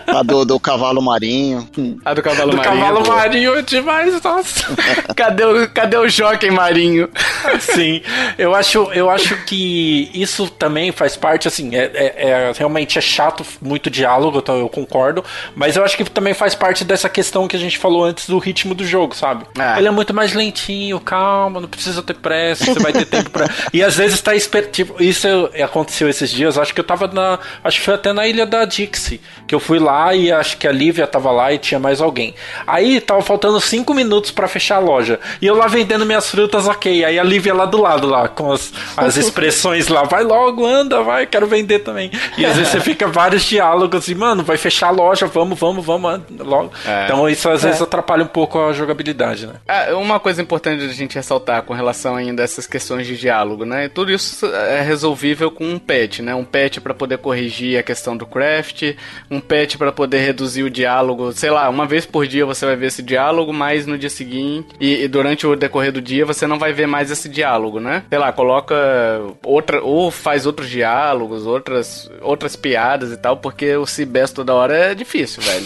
S4: A do, do cavalo marinho.
S1: A do cavalo
S2: do
S1: marinho.
S2: cavalo marinho é demais, nossa.
S1: cadê, o, cadê o Jockey marinho?
S2: Sim. Eu acho, eu acho que isso também faz parte, assim, é, é, é realmente é chato muito diálogo, então eu concordo, mas eu acho que também faz parte dessa questão que a gente falou antes do ritmo do jogo, sabe? É. Ele é muito mais lentinho, calma, não precisa ter pressa, você vai ter tempo pra. E às vezes tá esperto. Tipo, isso aconteceu esses dias, acho que eu tava na. Acho que foi até na ilha da Dixie, que eu fui lá e acho que a Lívia tava lá e tinha mais alguém. Aí tava faltando cinco minutos para fechar a loja. E eu lá vendendo minhas frutas, ok. Aí a Lívia lá do lado, lá, com as, as expressões lá, vai logo, anda, vai, quero vender também. E às vezes você fica vários diálogos e, mano, vai fechar a loja, vamos, vamos, vamos, logo. É. Então isso às vezes é. atrapalha um pouco a jogabilidade, né?
S1: É, uma coisa importante a gente ressaltar com relação ainda a essas questões de diálogo, né? Tudo isso é resolvível com um patch, né? Um patch para poder corrigir a questão do craft, um patch para poder reduzir o diálogo, sei lá, uma vez por dia você vai ver esse diálogo, mas no dia seguinte e, e durante o decorrer do dia você não vai ver mais esse diálogo, né? Sei lá, coloca outra ou faz outros diálogos, outras outras piadas e tal, porque o Cibes toda hora é difícil, velho.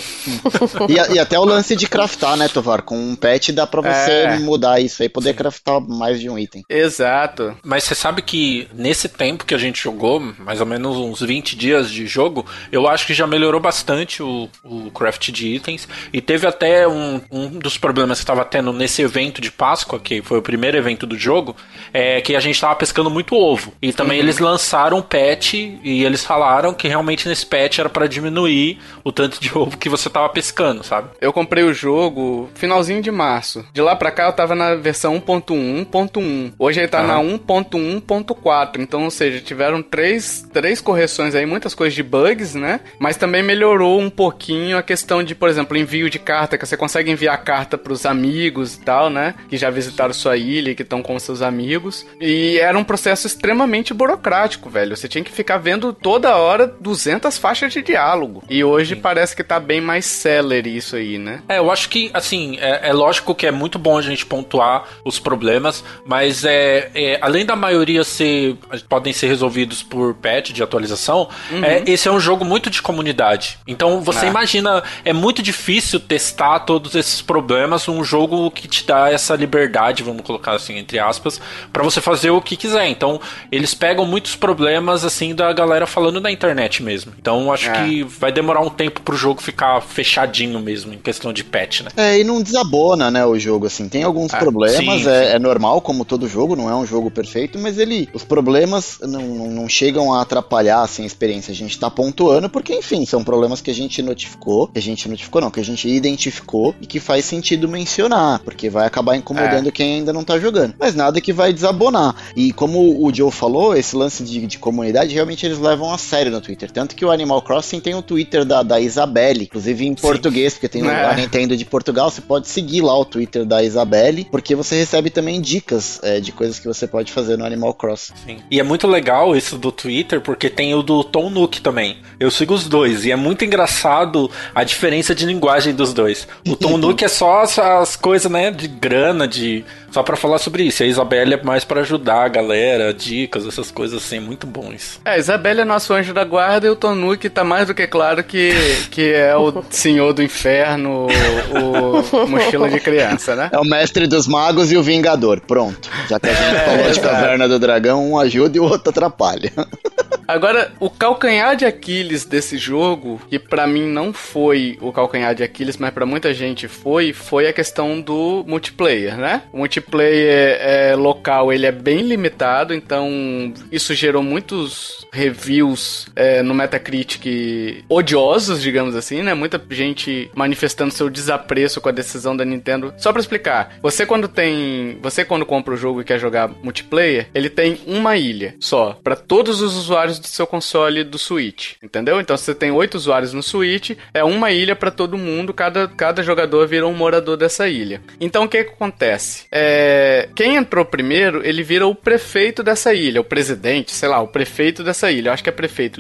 S4: e, e, até o lance de craftar, né, Tovar? Com um patch dá pra você é. mudar isso aí, poder Sim. craftar mais de um item.
S1: Exato.
S2: Mas você sabe que nesse tempo que a gente jogou, mais ou menos uns 20 dias de jogo, eu acho que já melhorou bastante o, o craft de itens. E teve até um, um dos problemas que estava tendo nesse evento de Páscoa, que foi o primeiro evento do jogo, é que a gente estava pescando muito ovo. E também uhum. eles lançaram um patch e eles falaram que realmente nesse patch era para diminuir o tanto de ovo que você estava pescando, sabe?
S1: Eu comprei o jogo finalzinho de março. De lá pra cá eu tava na versão 1.1, 1.1. Hoje ele tá na 1.1.4. Então, ou seja, tiveram três, três correções aí, muitas coisas de bugs, né? Mas também melhorou um pouquinho a questão de, por exemplo, envio de carta, que você consegue enviar carta pros amigos e tal, né? Que já visitaram sua ilha e que estão com seus amigos. E era um processo extremamente burocrático, velho. Você tinha que ficar vendo toda hora 200 faixas de diálogo. E hoje Sim. parece que tá bem mais celery isso aí, né?
S2: É, eu acho que, assim, é, é lógico que é muito bom a gente pontuar os problemas, mas é, é além da maioria ser podem ser resolvidos por patch de atualização, uhum. é, esse é um jogo muito de comunidade. Então você é. imagina, é muito difícil testar todos esses problemas num jogo que te dá essa liberdade, vamos colocar assim, entre aspas, para você fazer o que quiser. Então eles pegam muitos problemas assim da galera falando na internet mesmo. Então acho é. que vai demorar um tempo pro jogo ficar fechadinho mesmo, em questão de patch, né?
S4: É, e não desabona, né, o jogo, assim. Tem alguns é, problemas, sim, é, sim. é normal, como todo jogo, não é um jogo perfeito, mas ele. Os problemas não, não chegam a atrapalhar assim, a experiência. A gente tá pontuando porque, enfim, são problemas que a gente notificou, que a gente notificou não, que a gente identificou e que faz sentido mencionar, porque vai acabar incomodando é. quem ainda não tá jogando. Mas nada que vai desabonar. E como o Joe falou, esse lance de, de comunidade, realmente eles levam a sério no Twitter. Tanto que o Animal Crossing tem o Twitter da, da Isabelle, inclusive em Sim. português, porque tem é. a Nintendo de Portugal, você pode seguir lá o Twitter da Isabelle, porque você recebe também dicas é, de coisas que você pode fazer no Animal Crossing.
S2: Sim. E é muito legal isso do Twitter, porque tem o do Tom Nook também. Eu sigo os dois, e é muito engraçado a diferença de linguagem dos dois. O Tom Nook é só as, as coisas, né, de grana, de só para falar sobre isso. A Isabelle é mais para ajudar a galera, dicas, essas coisas assim, muito bons.
S1: É, a Isabelle é nosso anjo da guarda e o Tonuki tá mais do que claro que, que é o senhor do inferno, o, o mochila de criança, né?
S4: É o mestre dos magos e o vingador. Pronto. Já que a gente é, falou de Caverna do Dragão, um ajuda e o outro atrapalha.
S1: Agora, o calcanhar de Aquiles desse jogo, que para mim não foi o calcanhar de Aquiles, mas para muita gente foi, foi a questão do multiplayer, né? O multiplayer é, local ele é bem limitado, então isso gerou muitos reviews é, no Metacritic odiosos, digamos assim, né? Muita gente manifestando seu desapreço com a decisão da Nintendo. Só para explicar, você quando tem, você quando compra o jogo e quer jogar multiplayer, ele tem uma ilha só para todos os usuários do seu console do Switch, entendeu? Então se você tem oito usuários no Switch, é uma ilha para todo mundo, cada, cada jogador vira um morador dessa ilha. Então o que, que acontece? É, quem entrou primeiro, ele vira o prefeito dessa ilha, o presidente, sei lá, o prefeito dessa ilha. Eu acho que é prefeito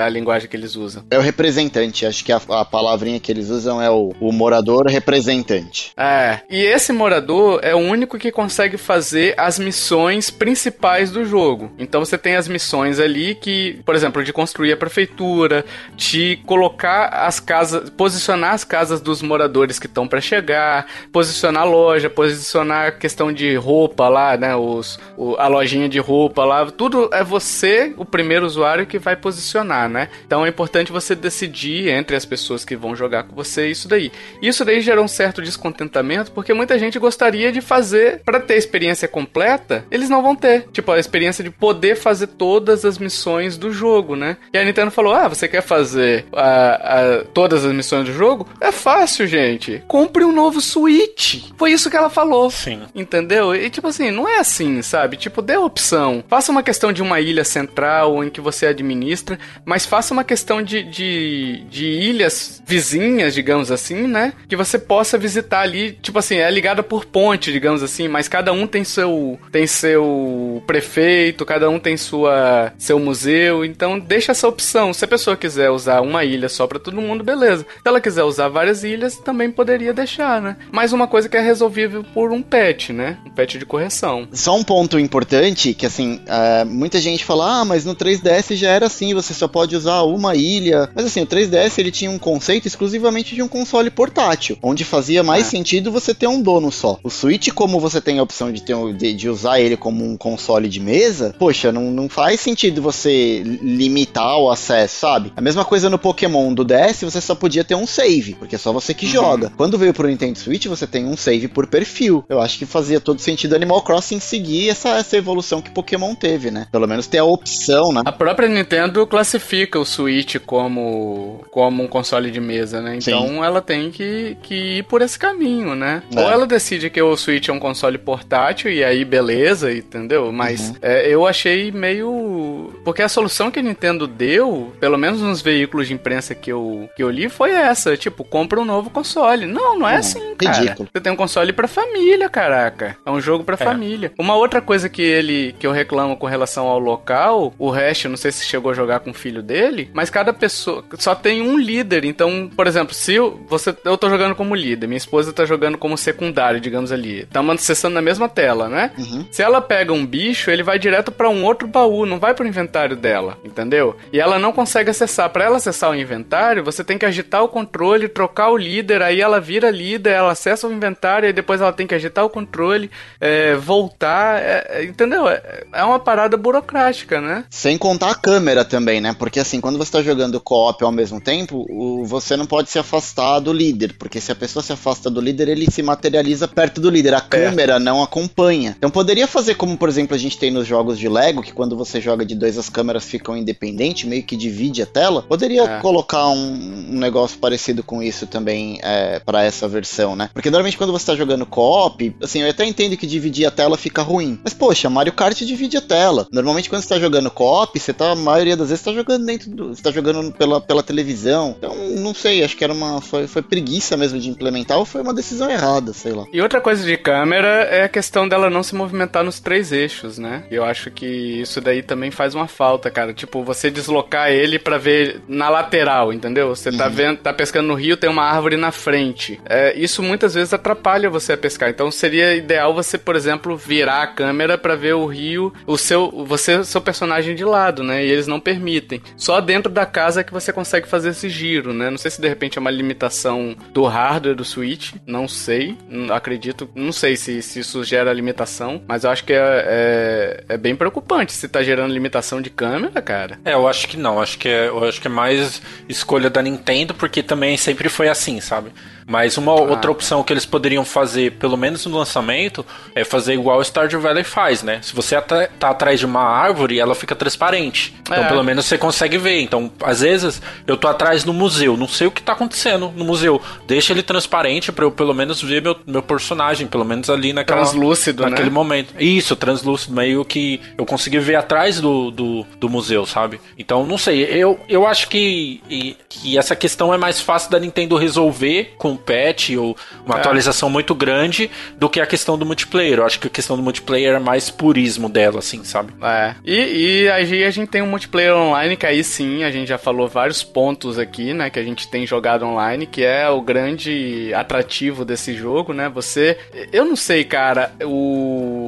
S1: a linguagem que eles usam.
S4: É o representante, acho que a, a palavrinha que eles usam é o, o morador representante.
S1: É, e esse morador é o único que consegue fazer as missões principais do jogo. Então você tem as missões ali que por exemplo, de construir a prefeitura, de colocar as casas, posicionar as casas dos moradores que estão para chegar, posicionar a loja, posicionar a questão de roupa lá, né, os, o, a lojinha de roupa lá, tudo é você, o primeiro usuário que vai posicionar, né? Então é importante você decidir entre as pessoas que vão jogar com você isso daí. Isso daí gerou um certo descontentamento porque muita gente gostaria de fazer para ter a experiência completa, eles não vão ter. Tipo, a experiência de poder fazer todas as missões do jogo, né? E a Nintendo falou: Ah, você quer fazer a, a, todas as missões do jogo? É fácil, gente. Compre um novo Switch. Foi isso que ela falou.
S2: Sim.
S1: Entendeu? E tipo assim, não é assim, sabe? Tipo, dê opção. Faça uma questão de uma ilha central em que você administra, mas faça uma questão de, de, de ilhas vizinhas, digamos assim, né? Que você possa visitar ali, tipo assim, é ligada por ponte, digamos assim, mas cada um tem seu tem seu prefeito, cada um tem sua seu museu, então deixa essa opção. Se a pessoa quiser usar uma ilha só para todo mundo, beleza. Se ela quiser usar várias ilhas, também poderia deixar, né? Mais uma coisa que é resolvível por um patch, né? Um patch de correção.
S4: Só um ponto importante, que assim, uh, muita gente fala, ah, mas no 3DS já era assim, você só pode usar uma ilha. Mas assim, o 3DS ele tinha um conceito exclusivamente de um console portátil, onde fazia mais é. sentido você ter um dono só. O Switch, como você tem a opção de, ter, de, de usar ele como um console de mesa, poxa, não, não faz sentido você limitar o acesso, sabe? A mesma coisa no Pokémon do DS, você só podia ter um save, porque é só você que uhum. joga. Quando veio pro Nintendo Switch, você tem um save por perfil. Eu acho que fazia todo sentido Animal Crossing seguir essa, essa evolução que Pokémon teve, né? Pelo menos ter a opção, né?
S1: A própria Nintendo classifica o Switch como, como um console de mesa, né? Então Sim. ela tem que, que ir por esse caminho, né? É. Ou ela decide que o Switch é um console portátil e aí beleza, entendeu? Mas uhum. é, eu achei meio. Porque a solução que a Nintendo deu, pelo menos nos veículos de imprensa que eu, que eu li, foi essa: tipo, compra um novo console. Não, não é uhum. assim, cara. Ridículo. Você tem um console pra família, caraca. É um jogo pra é. família. Uma outra coisa que ele que eu reclamo com relação ao local, o resto, não sei se chegou a jogar com o filho dele, mas cada pessoa só tem um líder. Então, por exemplo, se eu, você, eu tô jogando como líder, minha esposa tá jogando como secundário, digamos ali. Estamos acessando na mesma tela, né? Uhum. Se ela pega um bicho, ele vai direto para um outro baú, não vai pro inventário dela, entendeu? E ela não consegue acessar. Para ela acessar o inventário, você tem que agitar o controle, trocar o líder, aí ela vira líder, ela acessa o inventário, e depois ela tem que agitar o controle, é, voltar, é, é entendeu? É, é uma parada burocrática, né?
S4: Sem contar a câmera também, né? Porque assim, quando você tá jogando co-op ao mesmo tempo, o, você não pode se afastar do líder, porque se a pessoa se afasta do líder, ele se materializa perto do líder. A câmera não acompanha. Então poderia fazer como, por exemplo, a gente tem nos jogos de Lego, que quando você joga de dois as câmeras ficam independentes, meio que divide a tela. Poderia é. colocar um, um, negócio parecido com isso também é, para essa versão, né? Porque normalmente quando você tá jogando co-op, assim, eu até entendo que dividir a tela fica ruim. Mas poxa, Mario Kart divide a tela. Normalmente quando você tá jogando co-op, você tá, a maioria das vezes tá jogando dentro do. Você tá jogando pela, pela televisão. Então, não sei, acho que era uma. Foi, foi preguiça mesmo de implementar ou foi uma decisão errada, sei lá.
S1: E outra coisa de câmera é a questão dela não se movimentar nos três eixos, né? Eu acho que isso daí também faz uma falta, cara. Tipo, você deslocar ele para ver na lateral, entendeu? Você tá uhum. tá vendo, tá pescando no rio, tem uma árvore na frente. É, isso muitas vezes atrapalha você a pescar. Então seria ideal você, por exemplo, virar a câmera para ver o rio, o seu, você, seu personagem de lado, né? E eles não permitem. Só dentro da casa que você consegue fazer esse giro, né? Não sei se de repente é uma limitação do hardware do Switch, não sei, acredito, não sei se, se isso gera limitação, mas eu acho que é, é, é, bem preocupante se tá gerando limitação de câmera, cara.
S2: É, eu acho que não, acho que é, eu acho que é mais escolha da Nintendo, porque também sempre foi assim, sabe? Mas uma ah. outra opção que eles poderiam fazer, pelo menos no lançamento, é fazer igual o Stardew Valley faz, né? Se você tá, tá atrás de uma árvore, ela fica transparente. Então, é. pelo menos você consegue ver. Então, às vezes, eu tô atrás no museu, não sei o que tá acontecendo no museu. Deixa ele transparente para eu pelo menos ver meu, meu personagem, pelo menos ali naquela,
S1: translúcido,
S2: naquele
S1: né?
S2: momento. Isso, translúcido, meio que eu consegui ver atrás do, do, do museu, sabe? Então, não sei, eu, eu acho que, que essa questão é mais fácil da Nintendo resolver com um patch ou uma é. atualização muito grande do que a questão do multiplayer. Eu acho que a questão do multiplayer é mais purismo dela, assim, sabe?
S1: É. E, e aí a gente tem um multiplayer online que aí sim, a gente já falou vários pontos aqui, né? Que a gente tem jogado online, que é o grande atrativo desse jogo, né? Você. Eu não sei, cara, o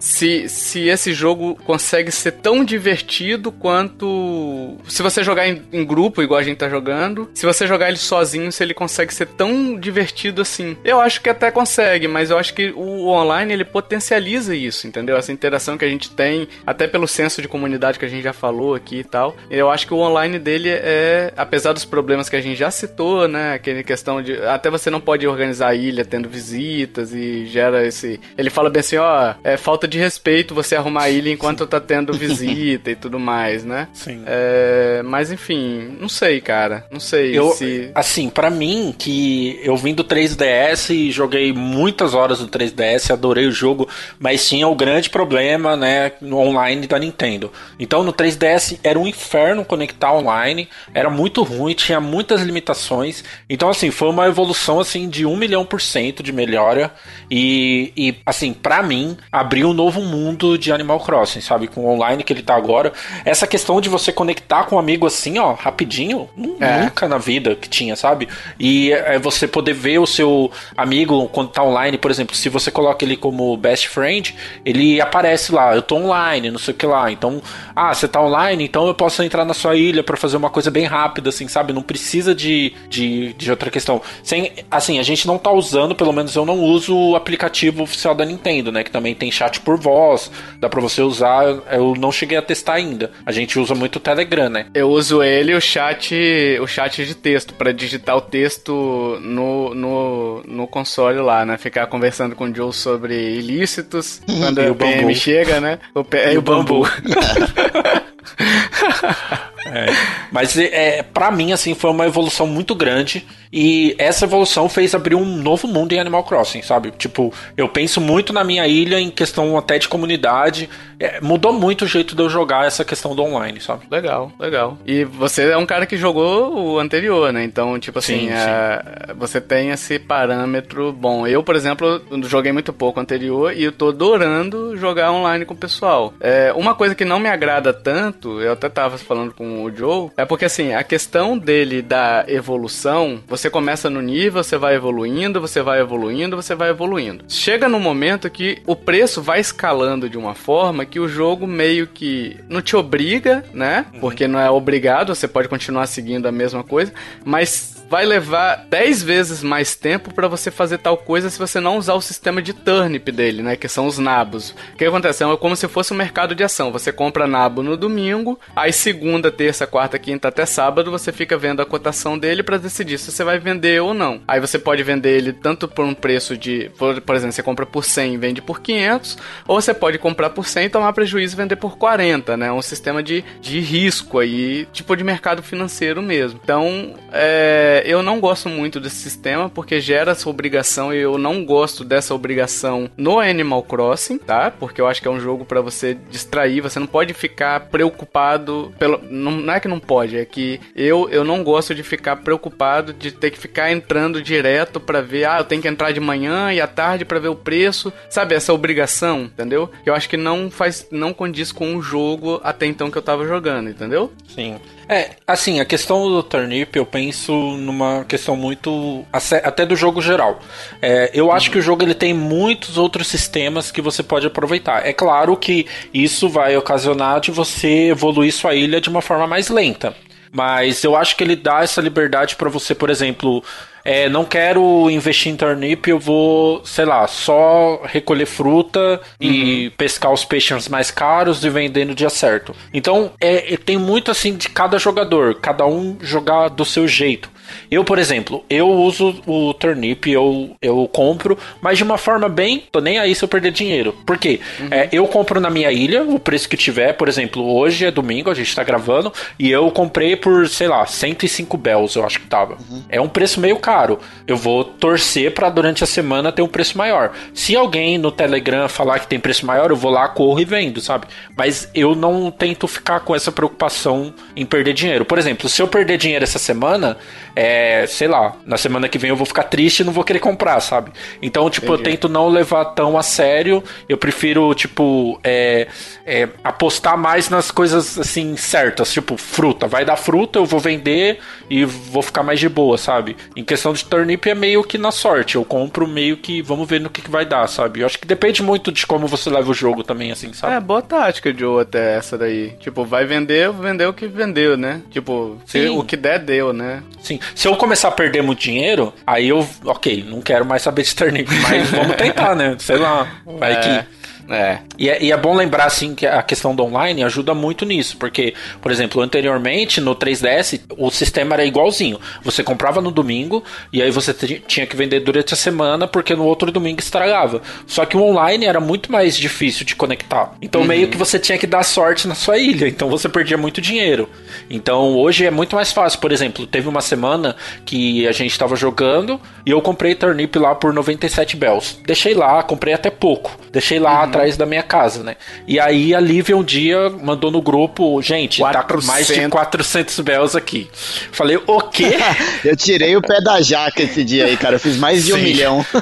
S1: se, se esse jogo consegue ser tão divertido quanto. Se você jogar em, em, grupo, igual a gente tá jogando, se você jogar ele sozinho, se ele consegue ser tão divertido assim. Eu acho que até consegue, mas eu acho que o online ele potencializa isso, entendeu? Essa interação que a gente tem, até pelo senso de comunidade que a gente já falou aqui e tal. Eu acho que o online dele é, apesar dos problemas que a gente já citou, né? Aquele questão de. Até você não pode organizar a ilha tendo visitas e gera esse. Ele fala bem assim: ó, é falta de respeito você arrumar a ilha enquanto Sim. tá tendo visita e tudo mais, né?
S2: Sim.
S1: É, mas enfim, não sei, cara. Não sei
S2: eu,
S1: se.
S2: Assim, para mim, que eu vim do 3DS e joguei muitas horas no 3DS, adorei o jogo, mas tinha o grande problema, né, no online da Nintendo. Então no 3DS era um inferno conectar online, era muito ruim, tinha muitas limitações. Então, assim, foi uma evolução assim de um milhão por cento de melhora. E, e assim, para mim, abriu um novo mundo de Animal Crossing, sabe? Com o online que ele tá agora. Essa questão de você conectar com um amigo assim, ó, rapidinho, é. nunca na vida que tinha, sabe? E é você poder ver o seu amigo quando tá online, por exemplo, se você coloca ele como best friend, ele aparece lá, eu tô online, não sei o que lá. Então, ah, você tá online, então eu posso entrar na sua ilha para fazer uma coisa bem rápida, assim, sabe? Não precisa de, de, de outra questão. Sem, assim, a gente não tá usando, pelo menos eu não uso o aplicativo oficial da Nintendo, né? Que também tem chat por voz, dá pra você usar. Eu não cheguei a testar ainda. A gente usa muito o Telegram, né?
S1: Eu uso ele o chat, o chat de texto, para digitar o texto no, no, no console lá, né? Ficar conversando com o Joe sobre ilícitos quando o PM chega, né? O, e, e o bambu. bambu.
S2: É, mas é, para mim, assim, foi uma evolução muito grande. E essa evolução fez abrir um novo mundo em Animal Crossing, sabe? Tipo, eu penso muito na minha ilha em questão até de comunidade. É, mudou muito o jeito de eu jogar essa questão do online, sabe?
S1: Legal, legal. E você é um cara que jogou o anterior, né? Então, tipo assim, sim, é, sim. você tem esse parâmetro bom. Eu, por exemplo, joguei muito pouco anterior e eu tô adorando jogar online com o pessoal. É, uma coisa que não me agrada tanto, eu até tava falando com o Joe, é porque assim, a questão dele da evolução, você começa no nível, você vai evoluindo, você vai evoluindo, você vai evoluindo. Chega no momento que o preço vai escalando de uma forma que o jogo meio que não te obriga, né? Uhum. Porque não é obrigado, você pode continuar seguindo a mesma coisa, mas vai levar 10 vezes mais tempo para você fazer tal coisa se você não usar o sistema de turnip dele, né? Que são os nabos. O que acontece? É como se fosse um mercado de ação. Você compra nabo no domingo, aí segunda, terça, quarta, quinta até sábado você fica vendo a cotação dele para decidir se você vai vender ou não. Aí você pode vender ele tanto por um preço de, por, por exemplo, você compra por 100 e vende por 500, ou você pode comprar por 100 e tomar prejuízo e vender por 40, né? Um sistema de, de risco aí, tipo de mercado financeiro mesmo. Então, é eu não gosto muito desse sistema porque gera essa obrigação e eu não gosto dessa obrigação no Animal Crossing, tá? Porque eu acho que é um jogo para você distrair, você não pode ficar preocupado pelo não, não, é que não pode, é que eu eu não gosto de ficar preocupado de ter que ficar entrando direto para ver, ah, eu tenho que entrar de manhã e à tarde para ver o preço, sabe essa obrigação, entendeu? Eu acho que não faz não condiz com o jogo até então que eu tava jogando, entendeu?
S2: Sim. É, assim, a questão do turnip eu penso numa questão muito. até do jogo geral. É, eu acho que o jogo ele tem muitos outros sistemas que você pode aproveitar. É claro que isso vai ocasionar de você evoluir sua ilha de uma forma mais lenta. Mas eu acho que ele dá essa liberdade para você, por exemplo, é, não quero investir em turnip, eu vou, sei lá, só recolher fruta uhum. e pescar os peixes mais caros e vender no dia certo. Então, é, tem muito assim de cada jogador, cada um jogar do seu jeito. Eu, por exemplo, eu uso o turnip, eu, eu compro, mas de uma forma bem. tô nem aí se eu perder dinheiro. Por quê? Uhum. É, eu compro na minha ilha, o preço que tiver, por exemplo, hoje é domingo, a gente tá gravando, e eu comprei por, sei lá, 105 bells, eu acho que tava. Uhum. É um preço meio caro. Eu vou torcer para durante a semana ter um preço maior. Se alguém no Telegram falar que tem preço maior, eu vou lá, corro e vendo, sabe? Mas eu não tento ficar com essa preocupação em perder dinheiro. Por exemplo, se eu perder dinheiro essa semana, é, sei lá, na semana que vem eu vou ficar triste e não vou querer comprar, sabe? Então, tipo, Entendi. eu tento não levar tão a sério. Eu prefiro, tipo, é, é, apostar mais nas coisas assim certas, tipo, fruta. Vai dar fruta, eu vou vender e vou ficar mais de boa, sabe? Em que, questão de turnip é meio que na sorte. Eu compro meio que vamos ver no que, que vai dar, sabe? Eu acho que depende muito de como você leva o jogo também, assim, sabe?
S1: É, boa tática, Joe, até essa daí. Tipo, vai vender, vender o que vendeu, né? Tipo, se, o que der, deu, né?
S2: Sim. Se eu começar a perder muito dinheiro, aí eu, ok, não quero mais saber de turnip, mas vamos tentar, né? Sei lá. Vai é. que
S1: é.
S2: E, é. e é bom lembrar, assim, que a questão do online ajuda muito nisso, porque, por exemplo, anteriormente, no 3DS, o sistema era igualzinho. Você comprava no domingo, e aí você tinha que vender durante a semana, porque no outro domingo estragava. Só que o online era muito mais difícil de conectar. Então, uhum. meio que você tinha que dar sorte na sua ilha, então você perdia muito dinheiro. Então, hoje é muito mais fácil. Por exemplo, teve uma semana que a gente estava jogando, e eu comprei Turnip lá por 97 bells. Deixei lá, comprei até pouco. Deixei lá uhum. atrás da minha casa, né? E aí a Lívia um dia mandou no grupo, gente, 400. tá mais de 400 bells aqui. Falei, o quê?
S4: eu tirei o pé da jaca esse dia aí, cara. Eu fiz mais de Sim. um milhão.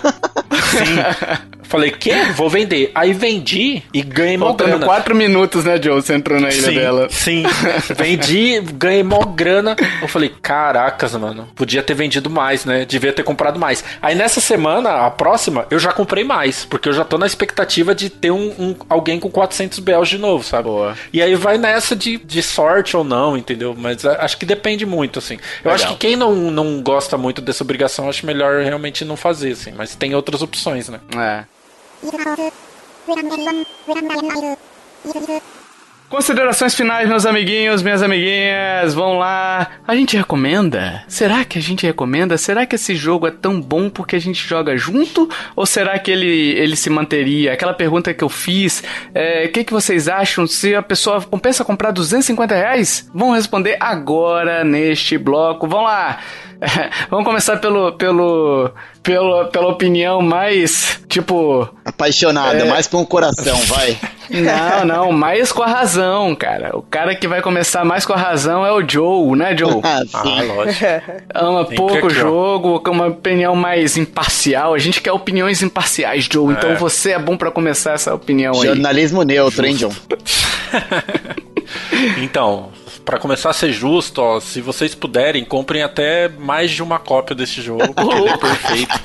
S2: Sim. Falei, que? Vou vender. Aí vendi e ganhei mó grana.
S1: quatro minutos, né, Joe? Você entrou na ilha
S2: sim,
S1: dela.
S2: Sim. Vendi, ganhei mó grana. Eu falei, caracas, mano. Podia ter vendido mais, né? Devia ter comprado mais. Aí nessa semana, a próxima, eu já comprei mais. Porque eu já tô na expectativa de ter um, um alguém com 400 bells de novo, sabe? Boa. E aí vai nessa de, de sorte ou não, entendeu? Mas acho que depende muito, assim. Eu Legal. acho que quem não, não gosta muito dessa obrigação, acho melhor realmente não fazer, assim. Mas tem outras opções, né?
S1: É. Considerações finais, meus amiguinhos, minhas amiguinhas, vão lá. A gente recomenda? Será que a gente recomenda? Será que esse jogo é tão bom porque a gente joga junto? Ou será que ele, ele se manteria? Aquela pergunta que eu fiz, o é, que, que vocês acham? Se a pessoa compensa comprar 250 reais? Vão responder agora neste bloco. Vão lá! Vamos começar pelo, pelo, pelo, pela opinião mais, tipo...
S4: Apaixonada, é... mais com o coração, vai.
S1: Não, não, mais com a razão, cara. O cara que vai começar mais com a razão é o Joe, né, Joe?
S4: ah, ah, lógico.
S1: Ama Tem pouco o jogo, com uma opinião mais imparcial. A gente quer opiniões imparciais, Joe. Então é. Então você é bom para começar essa opinião
S4: aí. Jornalismo neutro, hein, John?
S2: então, para começar a ser justo, ó, se vocês puderem, comprem até mais de uma cópia desse jogo, porque ele é perfeito.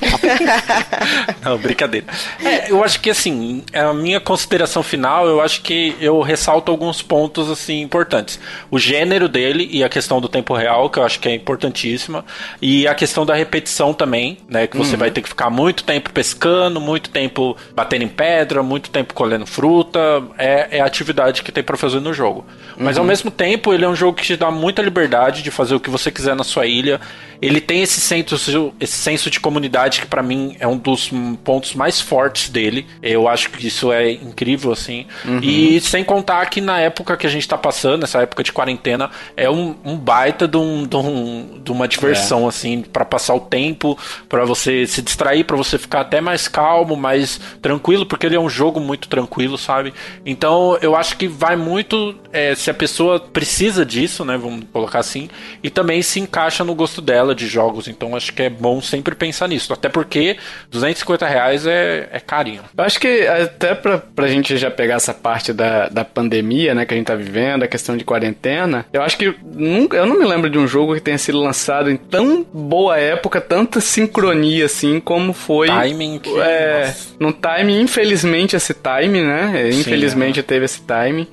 S2: Não, brincadeira. É, eu acho que assim, a minha consideração final, eu acho que eu ressalto alguns pontos assim importantes. O gênero dele e a questão do tempo real, que eu acho que é importantíssima, e a questão da repetição também, né, que você uhum. vai ter que ficar muito tempo pescando, muito tempo batendo em pedra, muito tempo colhendo fruta, é, é a atividade que tem para fazer no jogo. Mas uhum. ao mesmo tempo, ele é um um jogo que te dá muita liberdade de fazer o que você quiser na sua ilha. Ele tem esse senso, esse senso de comunidade que para mim é um dos pontos mais fortes dele. Eu acho que isso é incrível, assim. Uhum. E sem contar que na época que a gente tá passando, essa época de quarentena, é um, um baita de, um, de, um, de uma diversão, é. assim, para passar o tempo, para você se distrair, para você ficar até mais calmo, mais tranquilo, porque ele é um jogo muito tranquilo, sabe? Então eu acho que vai muito é, se a pessoa precisa disso, né? Vamos colocar assim, e também se encaixa no gosto dela de jogos, então acho que é bom sempre pensar nisso. Até porque 250 reais é, é carinho.
S1: Eu acho que até pra, pra gente já pegar essa parte da, da pandemia, né, que a gente tá vivendo, a questão de quarentena, eu acho que nunca, eu não me lembro de um jogo que tenha sido lançado em tão boa época, tanta sincronia assim, como foi.
S2: Timing. Que,
S1: é, no time, infelizmente, esse time, né? Infelizmente Sim, é. teve esse time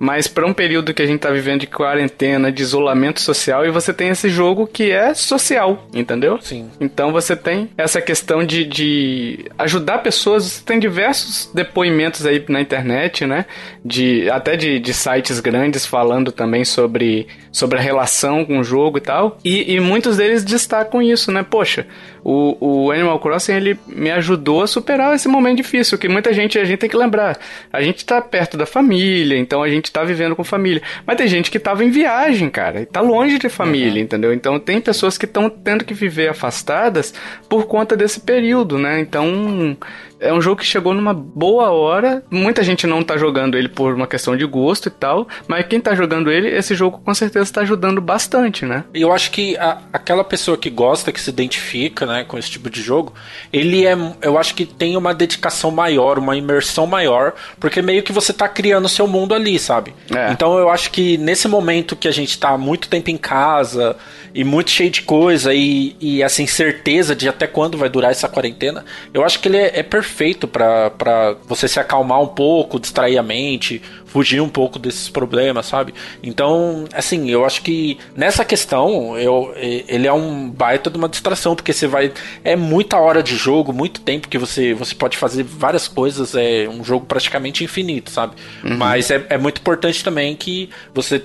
S1: mas para um período que a gente tá vivendo de quarentena, de isolamento social, e você tem esse jogo que é social, entendeu?
S2: Sim.
S1: Então você tem essa questão de, de ajudar pessoas, você tem diversos depoimentos aí na internet, né? De, até de, de sites grandes falando também sobre, sobre a relação com o jogo e tal. E, e muitos deles destacam isso, né? Poxa, o, o Animal Crossing ele me ajudou a superar esse momento difícil, que muita gente, a gente tem que lembrar, a gente tá perto da família, então a gente tá vivendo com família, mas tem gente que tava em viagem, cara, e tá longe de família, uhum. entendeu? Então tem pessoas que estão tendo que viver afastadas por conta desse período, né? Então é um jogo que chegou numa boa hora. Muita gente não tá jogando ele por uma questão de gosto e tal, mas quem tá jogando ele, esse jogo com certeza tá ajudando bastante, né?
S2: E eu acho que a, aquela pessoa que gosta, que se identifica, né, com esse tipo de jogo, ele é, eu acho que tem uma dedicação maior, uma imersão maior, porque meio que você tá criando seu mundo ali, sabe? É. Então eu acho que nesse momento que a gente tá muito tempo em casa e muito cheio de coisa e, e essa incerteza de até quando vai durar essa quarentena, eu acho que ele é, é perfeito para você se acalmar um pouco, distrair a mente, fugir um pouco desses problemas, sabe? Então, assim, eu acho que nessa questão, eu, ele é um baita de uma distração, porque você vai. É muita hora de jogo, muito tempo que você, você pode fazer várias coisas, é um jogo praticamente infinito, sabe? Uhum. Mas é, é muito importante também que você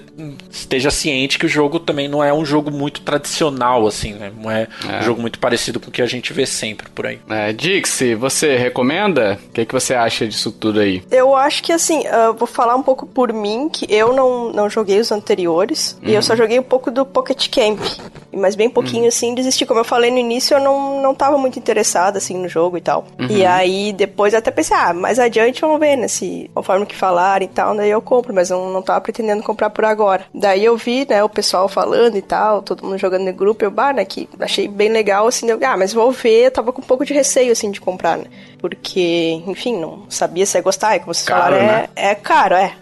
S2: esteja ciente que o jogo também não é um jogo muito tradicional, assim, né? Não é, é. um jogo muito parecido com o que a gente vê sempre por aí.
S1: É, Dixie, você recomenda? O que, que você acha disso tudo aí?
S3: Eu acho que, assim, eu vou falar falar um pouco por mim, que eu não, não joguei os anteriores, e eu só uhum. joguei um pouco do Pocket Camp. Mas bem pouquinho uhum. assim, desisti. Como eu falei no início, eu não, não tava muito interessada assim no jogo e tal. Uhum. E aí depois até pensei, ah, mais adiante vamos ver, né? Se conforme que falarem e tal, daí eu compro, mas eu não tava pretendendo comprar por agora. Daí eu vi, né, o pessoal falando e tal, todo mundo jogando no grupo, eu, bah, né, que achei bem legal, assim, eu, ah, mas vou ver, eu tava com um pouco de receio, assim, de comprar, né? Porque, enfim, não sabia se ia gostar, e como vocês caro, falaram, né? é, é caro, é. Yeah.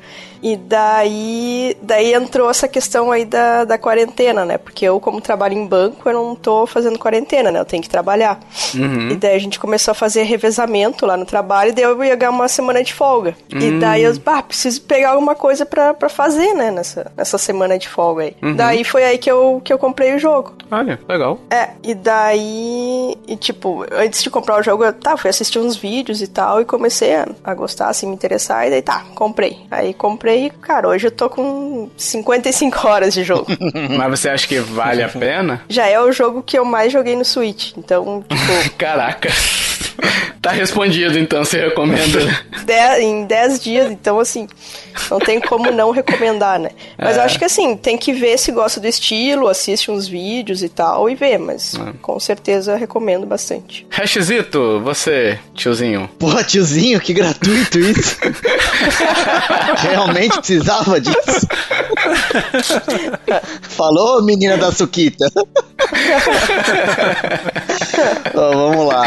S3: E daí, daí entrou essa questão aí da, da quarentena, né? Porque eu, como trabalho em banco, eu não tô fazendo quarentena, né? Eu tenho que trabalhar. Uhum. E daí a gente começou a fazer revezamento lá no trabalho, e daí eu ia ganhar uma semana de folga. Uhum. E daí eu, ah, preciso pegar alguma coisa pra, pra fazer, né? Nessa, nessa semana de folga aí. Uhum. Daí foi aí que eu, que eu comprei o jogo.
S1: Olha, legal.
S3: É, e daí, e tipo, antes de comprar o jogo, eu tá, fui assistir uns vídeos e tal, e comecei a, a gostar, assim, me interessar, e daí tá, comprei. Aí comprei comprei, cara, hoje eu tô com 55 horas de jogo.
S1: Mas você acha que vale a pena?
S3: Já é o jogo que eu mais joguei no Switch, então, tipo...
S1: Caraca. Tá respondido, então, você recomenda.
S3: De, em 10 dias, então, assim, não tem como não recomendar, né? Mas é. eu acho que, assim, tem que ver se gosta do estilo, assiste uns vídeos e tal, e ver, mas é. com certeza recomendo bastante.
S1: Hashzito, você, tiozinho.
S4: Porra, tiozinho, que gratuito isso. Realmente precisava disso. Falou, menina da Suquita. Bom, vamos lá.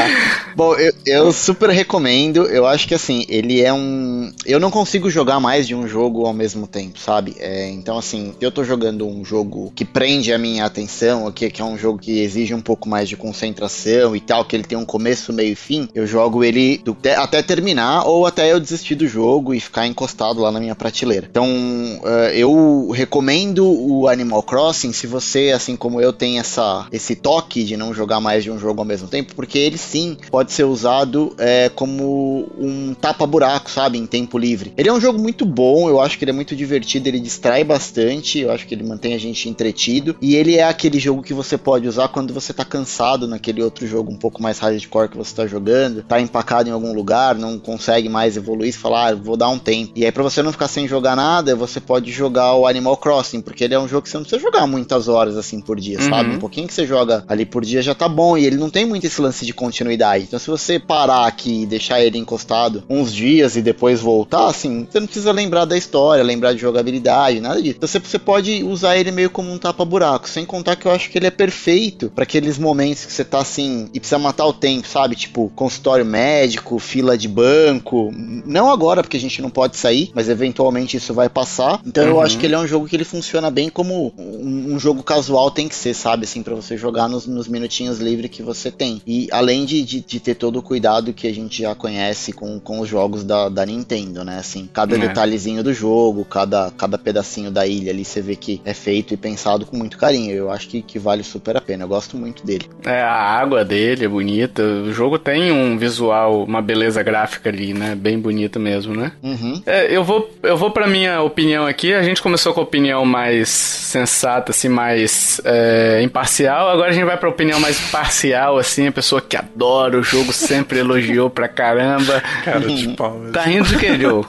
S4: Bom, eu, eu, super recomendo. Eu acho que assim, ele é um. Eu não consigo jogar mais de um jogo ao mesmo tempo, sabe? É, então, assim, eu tô jogando um jogo que prende a minha atenção, que, que é um jogo que exige um pouco mais de concentração e tal, que ele tem um começo, meio e fim. Eu jogo ele do, até terminar ou até eu desistir do jogo e ficar encostado lá na minha prateleira. Então, uh, eu recomendo o Animal Crossing se você, assim como eu, tem essa, esse toque de não jogar mais de um jogo ao mesmo tempo, porque ele sim pode ser usado é, como um tapa-buraco, sabe? Em tempo livre. Ele é um jogo muito bom, eu acho que ele é muito divertido, ele distrai bastante, eu acho que ele mantém a gente entretido. E ele é aquele jogo que você pode usar quando você tá cansado naquele outro jogo um pouco mais hardcore que você tá jogando, tá empacado em algum lugar, não consegue mais evoluir, e falar, ah, vou dar um tempo. E aí, pra você não ficar sem jogar nada, você pode jogar o Animal Crossing, porque ele é um jogo que você não precisa jogar muitas horas assim por dia, uhum. sabe? Um pouquinho que você joga ali por dia já tá bom. E ele não tem muito esse lance de continuidade. Então, se você parar aqui e deixar ele encostado uns dias e depois voltar, assim, você não precisa lembrar da história, lembrar de jogabilidade, nada disso. Então, você, você pode usar ele meio como um tapa-buraco. Sem contar que eu acho que ele é perfeito para aqueles momentos que você tá assim e precisa matar o tempo, sabe? Tipo, consultório médico, fila de banco. Não agora, porque a gente não pode sair, mas eventualmente isso vai passar. Então, uhum. eu acho que ele é um jogo que ele funciona bem como um, um jogo casual tem que ser, sabe? Assim, para você jogar nos, nos minutinhos livres que você tem. E além de, de, de, ter todo o cuidado que a gente já conhece com, com os jogos da, da Nintendo, né? Assim, cada é. detalhezinho do jogo, cada, cada pedacinho da ilha ali, você vê que é feito e pensado com muito carinho. Eu acho que, que vale super a pena. Eu gosto muito dele.
S1: É, a água dele é bonita. O jogo tem um visual, uma beleza gráfica ali, né? Bem bonita mesmo, né? Uhum. É, eu vou, eu vou pra minha opinião aqui. A gente começou com a opinião mais sensata, assim, mais é, imparcial. Agora a gente vai pra opinião mais parcial, assim, a pessoa que adora o jogo, sempre elogiou pra caramba.
S2: Cara de pau.
S1: Tá rindo de que, Joe?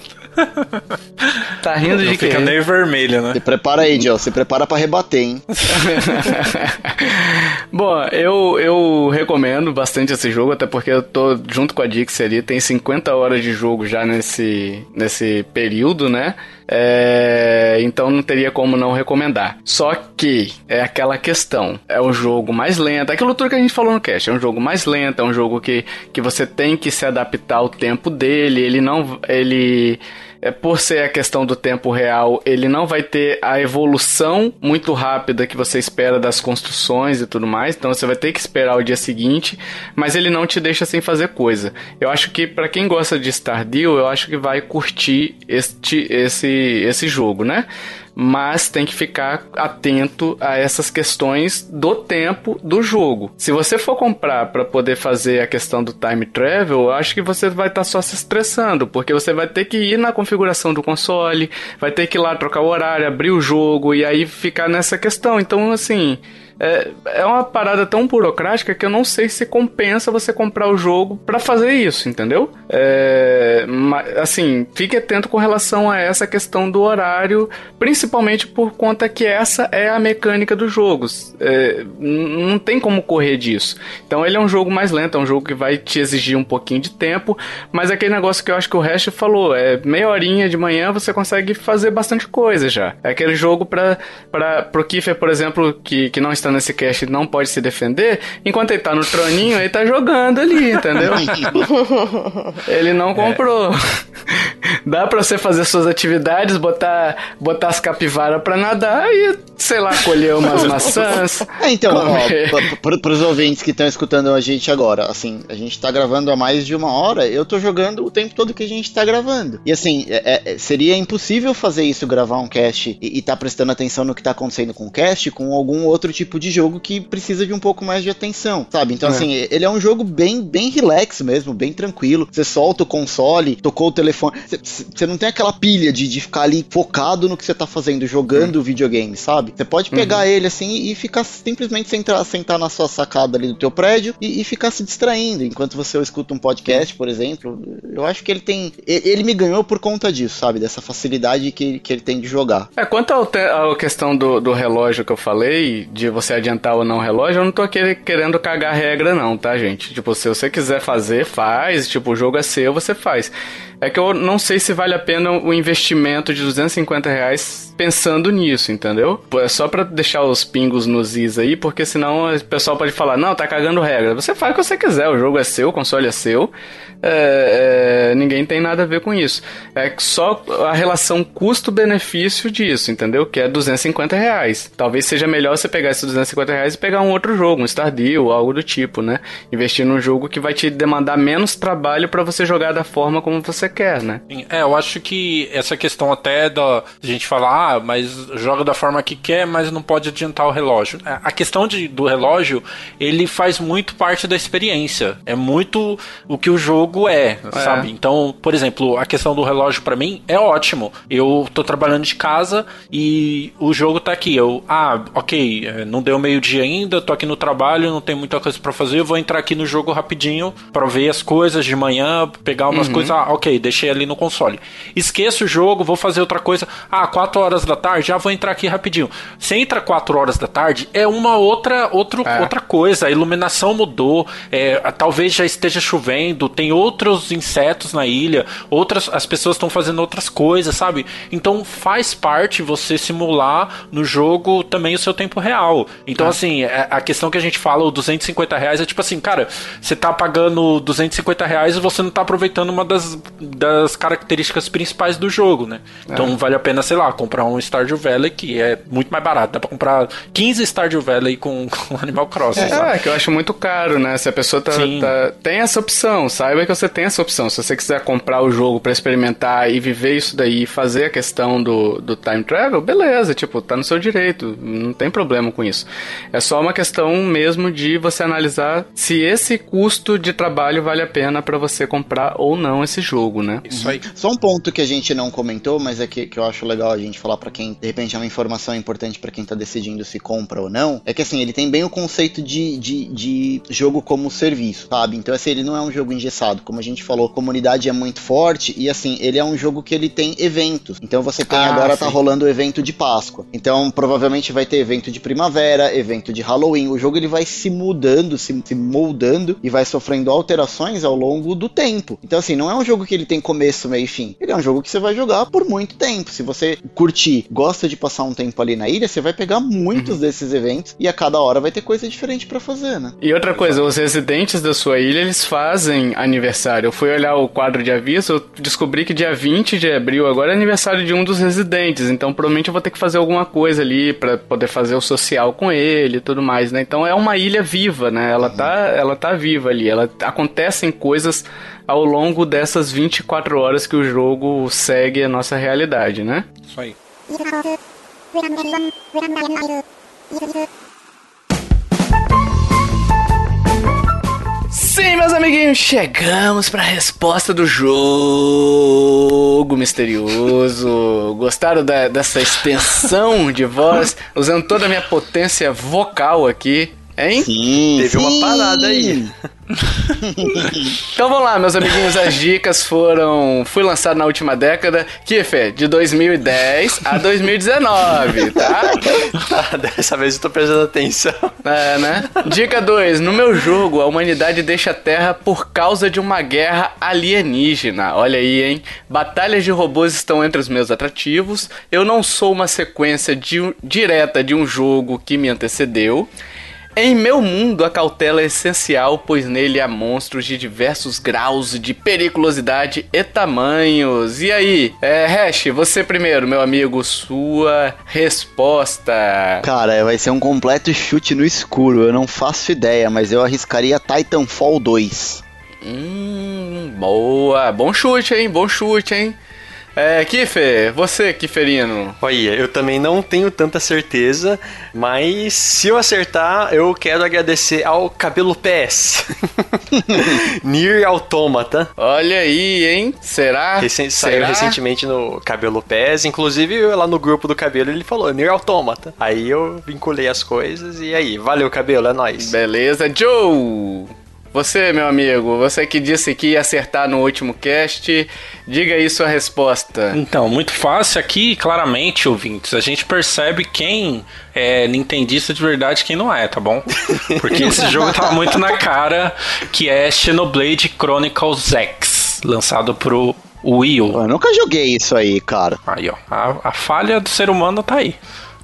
S1: tá rindo de quê?
S2: Fica meio vermelho, né?
S4: Se prepara aí, Joe. Se prepara para rebater, hein?
S1: Bom, eu, eu recomendo bastante esse jogo, até porque eu tô junto com a Dix ali, tem 50 horas de jogo já nesse, nesse período, né? É, então não teria como não recomendar. Só que é aquela questão: é o jogo mais lento, aquilo tudo que a gente falou no cast, é um jogo mais lento, é um jogo que, que você tem que se adaptar ao tempo dele, ele não. ele é, por ser a questão do tempo real, ele não vai ter a evolução muito rápida que você espera das construções e tudo mais, então você vai ter que esperar o dia seguinte, mas ele não te deixa sem fazer coisa. Eu acho que para quem gosta de Stardew, eu acho que vai curtir este, esse, esse jogo, né? Mas tem que ficar atento a essas questões do tempo do jogo. Se você for comprar para poder fazer a questão do time travel, eu acho que você vai estar tá só se estressando, porque você vai ter que ir na configuração do console, vai ter que ir lá trocar o horário, abrir o jogo e aí ficar nessa questão. Então, assim, é, é uma parada tão burocrática que eu não sei se compensa você comprar o jogo para fazer isso, entendeu? É, assim, fique atento com relação a essa questão do horário, principalmente por conta que essa é a mecânica dos jogos. É, não tem como correr disso. Então ele é um jogo mais lento, é um jogo que vai te exigir um pouquinho de tempo, mas aquele negócio que eu acho que o resto falou, é meia horinha de manhã você consegue fazer bastante coisa já. É aquele jogo para para pro Kiefer, por exemplo, que, que não está nesse cast não pode se defender, enquanto ele tá no troninho, ele tá jogando ali, entendeu? ele não comprou. É. Dá pra você fazer suas atividades, botar, botar as capivaras pra nadar e, sei lá, colher umas maçãs.
S4: É, então, ó, pros ouvintes que estão escutando a gente agora, assim, a gente tá gravando há mais de uma hora, eu tô jogando o tempo todo que a gente tá gravando. E assim, é, é, seria impossível fazer isso, gravar um cast e, e tá prestando atenção no que tá acontecendo com o cast com algum outro tipo de jogo que precisa de um pouco mais de atenção, sabe? Então, é. assim, ele é um jogo bem, bem relax mesmo, bem tranquilo. Você solta o console, tocou o telefone. Você não tem aquela pilha de, de ficar ali focado no que você tá fazendo, jogando o videogame, sabe? Você pode pegar uhum. ele assim e ficar simplesmente sentar, sentar na sua sacada ali do teu prédio e, e ficar se distraindo enquanto você escuta um podcast, por exemplo. Eu acho que ele tem. Ele me ganhou por conta disso, sabe? Dessa facilidade que, que ele tem de jogar.
S1: É, quanto à questão do, do relógio que eu falei, de você adiantar ou não relógio, eu não tô querendo cagar regra, não, tá, gente? Tipo, se você quiser fazer, faz. Tipo, o jogo é seu, você faz. É que eu não sei se vale a pena o investimento de 250 reais pensando nisso, entendeu? É só pra deixar os pingos nos is aí, porque senão o pessoal pode falar, não, tá cagando regra. Você faz o que você quiser, o jogo é seu, o console é seu é, é, ninguém tem nada a ver com isso. É só a relação custo-benefício disso, entendeu? Que é 250 reais. Talvez seja melhor você pegar esses 250 reais e pegar um outro jogo, um Stardew, algo do tipo, né? Investir num jogo que vai te demandar menos trabalho para você jogar da forma como você quer, né?
S2: É, eu acho que essa questão até da gente falar, ah, mas joga da forma que quer, mas não pode adiantar o relógio. É, a questão de, do relógio, ele faz muito parte da experiência. É muito o que o jogo jogo é, é, sabe? Então, por exemplo, a questão do relógio para mim é ótimo. Eu tô trabalhando de casa e o jogo tá aqui. Eu, ah, ok, é, não deu meio-dia ainda, tô aqui no trabalho, não tem muita coisa para fazer, eu vou entrar aqui no jogo rapidinho para ver as coisas de manhã, pegar umas uhum. coisas, ah, ok, deixei ali no console. Esqueço o jogo, vou fazer outra coisa. Ah, 4 horas da tarde, já vou entrar aqui rapidinho. Se entra 4 horas da tarde, é uma outra, outro, é. outra coisa. A iluminação mudou, é, talvez já esteja chovendo, tem outros insetos na ilha, outras as pessoas estão fazendo outras coisas, sabe? Então faz parte você simular no jogo também o seu tempo real. Então, é. assim, é, a questão que a gente fala, o 250 reais, é tipo assim, cara, você tá pagando 250 reais e você não tá aproveitando uma das, das características principais do jogo, né? Então é. vale a pena, sei lá, comprar um Stardew Valley que é muito mais barato. Dá pra comprar 15 Stardew Valley com, com Animal Crossing.
S1: É, é, que eu acho muito caro, né? Se a pessoa tá, tá, tem essa opção, saiba que você tem essa opção. Se você quiser comprar o jogo para experimentar e viver isso daí e fazer a questão do, do time travel, beleza, tipo, tá no seu direito, não tem problema com isso. É só uma questão mesmo de você analisar se esse custo de trabalho vale a pena para você comprar ou não esse jogo, né?
S2: Isso aí. aí.
S4: Só um ponto que a gente não comentou, mas é que, que eu acho legal a gente falar para quem, de repente, é uma informação importante para quem tá decidindo se compra ou não, é que assim, ele tem bem o conceito de, de, de jogo como serviço, sabe? Então, assim, ele não é um jogo engessado. Como a gente falou, a comunidade é muito forte e, assim, ele é um jogo que ele tem eventos. Então, você tem
S1: Ah,
S4: agora,
S1: sim.
S4: tá rolando o evento de Páscoa. Então, provavelmente vai ter evento de primavera, evento de Halloween. O jogo ele vai se mudando, se, se moldando e vai sofrendo alterações ao longo do tempo. Então, assim, não é um jogo que ele tem começo, meio e fim. Ele é um jogo que você vai jogar por muito tempo. Se você curtir, gosta de passar um tempo ali na ilha, você vai pegar muitos desses eventos e a cada hora vai ter coisa diferente pra fazer, né?
S1: E outra coisa, os residentes da sua ilha, eles fazem aniversário. Eu fui olhar o quadro de aviso, eu descobri que dia 20 de abril agora é aniversário de um dos residentes, então provavelmente eu vou ter que fazer alguma coisa ali pra poder fazer o social com ele e tudo mais, né? Então é uma ilha viva, né? Ela tá, ela tá viva ali, ela acontecem coisas ao longo dessas 24 horas que o jogo segue a nossa realidade, né?
S2: Isso aí.
S1: Sim, meus amiguinhos, chegamos para a resposta do jogo misterioso. Gostaram da- dessa extensão de voz? Usando toda a minha potência vocal aqui, hein?
S4: Sim,
S5: Teve uma
S4: sim.
S5: parada aí.
S1: Então vamos lá, meus amiguinhos, as dicas foram. Fui lançado na última década, que de 2010 a 2019, tá?
S5: Tá, dessa vez eu tô prestando atenção.
S1: É, né? Dica 2. No meu jogo, a humanidade deixa a Terra por causa de uma guerra alienígena. Olha aí, hein? Batalhas de robôs estão entre os meus atrativos. Eu não sou uma sequência de- direta de um jogo que me antecedeu. Em meu mundo, a cautela é essencial, pois nele há monstros de diversos graus de periculosidade e tamanhos. E aí, é, Hash, você primeiro, meu amigo, sua resposta.
S4: Cara, vai ser um completo chute no escuro. Eu não faço ideia, mas eu arriscaria Titanfall 2.
S1: Hum, boa. Bom chute, hein? Bom chute, hein? É, Kiffer, você, Kifferino.
S5: Olha, eu também não tenho tanta certeza, mas se eu acertar, eu quero agradecer ao Cabelo PS. Nier Automata.
S1: Olha aí, hein? Será?
S5: Recen saiu
S1: Será?
S5: recentemente no Cabelo PES, inclusive lá no grupo do Cabelo ele falou Nier Automata. Aí eu vinculei as coisas e aí, valeu Cabelo, é nóis.
S1: Beleza, Joe! Você, meu amigo, você que disse que ia acertar no último cast, diga aí sua resposta.
S2: Então, muito fácil aqui, claramente, ouvintes. A gente percebe quem é nintendista de verdade e quem não é, tá bom? Porque esse jogo tá muito na cara, que é Xenoblade Chronicles X, lançado pro Wii U.
S4: Eu nunca joguei isso aí, cara.
S2: Aí, ó. A, a falha do ser humano tá aí.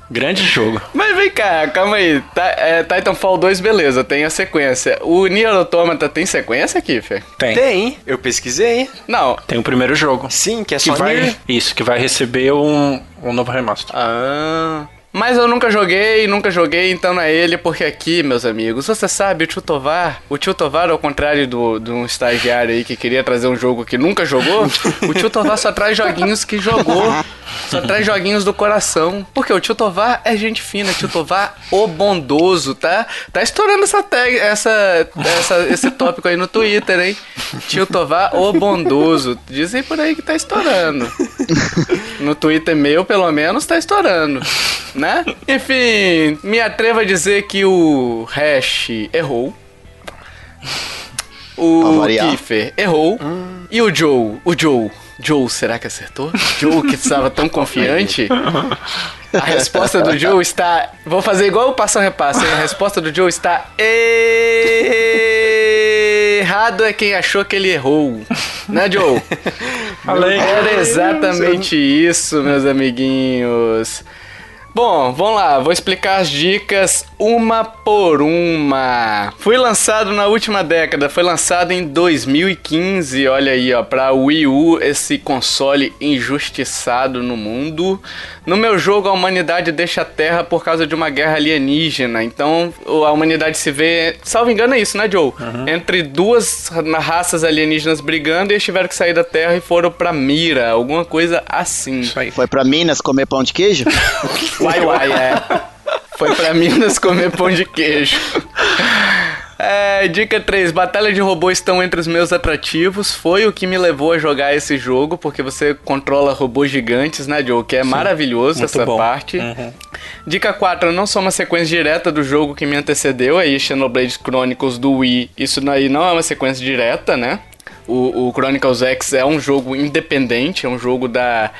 S2: Grande jogo.
S1: Mas vem cá, calma aí. É, Titanfall 2, beleza, tem a sequência. O Nier Automata tem sequência, Kiffer?
S2: Tem.
S5: Tem, eu pesquisei.
S1: Não.
S2: Tem o primeiro jogo.
S5: Sim, que é
S2: Que
S5: só
S2: vai,
S5: Nier.
S2: isso, que vai receber um, um novo remaster.
S1: Ah. Mas eu nunca joguei, nunca joguei, então não é ele, porque aqui, meus amigos, você sabe, o Tio Tovar, o Tio Tovar, ao contrário do, de um estagiário aí que queria trazer um jogo que nunca jogou, o Tio Tovar só traz joguinhos que jogou, só traz joguinhos do coração. Porque o Tio Tovar é gente fina, Tio Tovar, o bondoso, tá? Tá estourando essa tag, essa, essa, esse tópico aí no Twitter, hein? Tio Tovar, o bondoso. Dizem por aí que tá estourando. No Twitter meu, pelo menos, tá estourando. Né? Enfim, me atrevo a dizer que o Hash errou. O. Kiefer errou. E o Joe? O Joe? Joe, será que acertou? Joe, que estava tão confiante? A resposta do Joe está. Vou fazer igual o passo a repasso? A resposta do Joe está. Errado é quem achou que ele errou. Né, Joe? Era exatamente isso, meus amiguinhos. Bom, vamos lá, vou explicar as dicas uma por uma. Fui lançado na última década, foi lançado em 2015, olha aí, ó, para Wii U, esse console injustiçado no mundo. No meu jogo, a humanidade deixa a Terra por causa de uma guerra alienígena. Então, a humanidade se vê, salvo engano é isso, né, Joe? Entre duas ra- raças alienígenas brigando e eles tiveram que sair da Terra e foram pra Mira, alguma coisa assim.
S2: Isso aí.
S4: Foi pra Minas comer pão de queijo?
S1: Uai, uai, é. Foi pra Minas comer pão de queijo. É, dica 3. Batalha de robôs estão entre os meus atrativos. Foi o que me levou a jogar esse jogo, porque você controla robôs gigantes, né, Joe? Que é Sim, maravilhoso essa bom. parte. Uhum. Dica 4. Não sou uma sequência direta do jogo que me antecedeu, aí Xenoblade Chronicles do Wii. Isso aí não é uma sequência direta, né? O, o Chronicles X é um jogo independente, é um jogo da...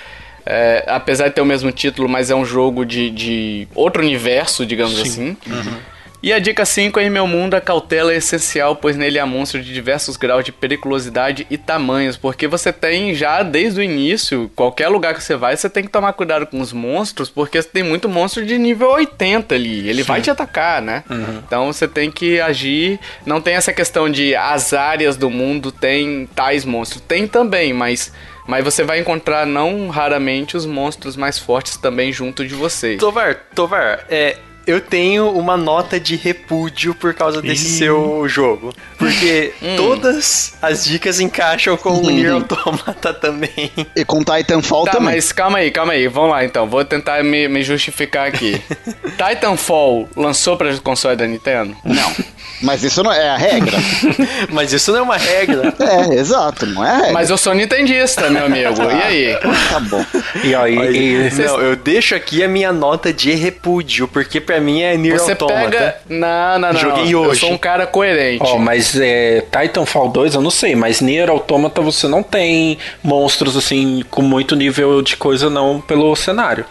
S1: É, apesar de ter o mesmo título, mas é um jogo de, de outro universo, digamos Sim. assim. Uhum. E a dica 5 é em meu mundo a cautela é essencial, pois nele há monstros de diversos graus de periculosidade e tamanhos, porque você tem já desde o início, qualquer lugar que você vai, você tem que tomar cuidado com os monstros, porque tem muito monstro de nível 80 ali, ele Sim. vai te atacar, né? Uhum. Então você tem que agir, não tem essa questão de as áreas do mundo tem tais monstros, tem também, mas mas você vai encontrar não raramente os monstros mais fortes também junto de você.
S5: Tovar, Tovar, é, eu tenho uma nota de repúdio por causa desse Ih. seu jogo. Porque hum. todas as dicas encaixam com o Nier Automata também.
S4: E com Titanfall tá, também.
S1: Mas calma aí, calma aí. Vamos lá então. Vou tentar me, me justificar aqui. Titanfall lançou para console da Nintendo?
S4: Não. Mas isso não é a regra.
S5: Mas isso não é uma regra.
S4: É, exato, não é a regra.
S1: Mas eu sou nintendista, meu amigo. E aí?
S4: Tá bom.
S5: E aí, e, não, eu deixo aqui a minha nota de repúdio, porque pra mim é Nier Você Automata. pega...
S1: Não, não, não.
S5: Joguei hoje.
S1: Eu sou um cara coerente.
S2: Ó, oh, mas é, Titanfall 2 eu não sei, mas Nier Automata você não tem monstros assim com muito nível de coisa não pelo cenário.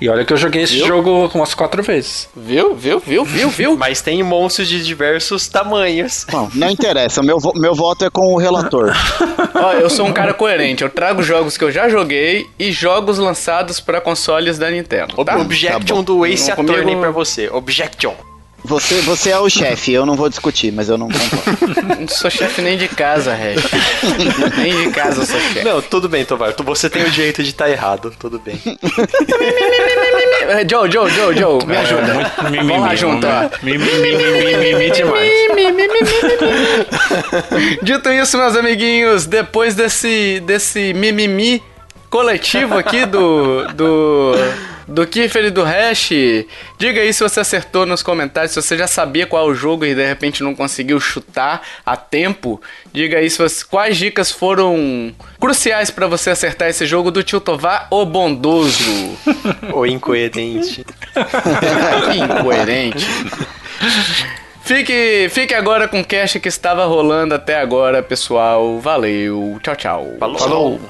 S2: E olha que eu joguei esse viu? jogo umas quatro vezes.
S1: Viu, viu, viu, viu, viu?
S5: Mas tem monstros de diversos tamanhos.
S4: Não, não interessa. Meu, meu voto é com o relator.
S1: Ó, eu sou um cara coerente. Eu trago jogos que eu já joguei e jogos lançados para consoles da Nintendo.
S5: Tá? Objection tá do Ace Attorney comigo... pra você. Objection.
S4: Você, você é o chefe, eu não vou discutir, mas eu não concordo.
S1: não sou chefe nem de casa, Reg. nem de casa eu sou chefe.
S5: Não, tudo bem, Tovar. Você tem o direito de estar tá errado, tudo bem.
S1: Joe, Joe, Joe, Joe, me ajuda. É, Vamos lá junto, ó. Mimimi demais. Dito isso, meus amiguinhos, depois desse, desse mimimi coletivo aqui do... do do Kiffer e do Hash. Diga aí se você acertou nos comentários, se você já sabia qual é o jogo e de repente não conseguiu chutar a tempo. Diga aí se você, quais dicas foram cruciais para você acertar esse jogo do Tio Tovar, o bondoso.
S5: o incoerente.
S1: incoerente. Fique, fique agora com o cast que estava rolando até agora, pessoal. Valeu. Tchau, tchau.
S5: Falou. Falou.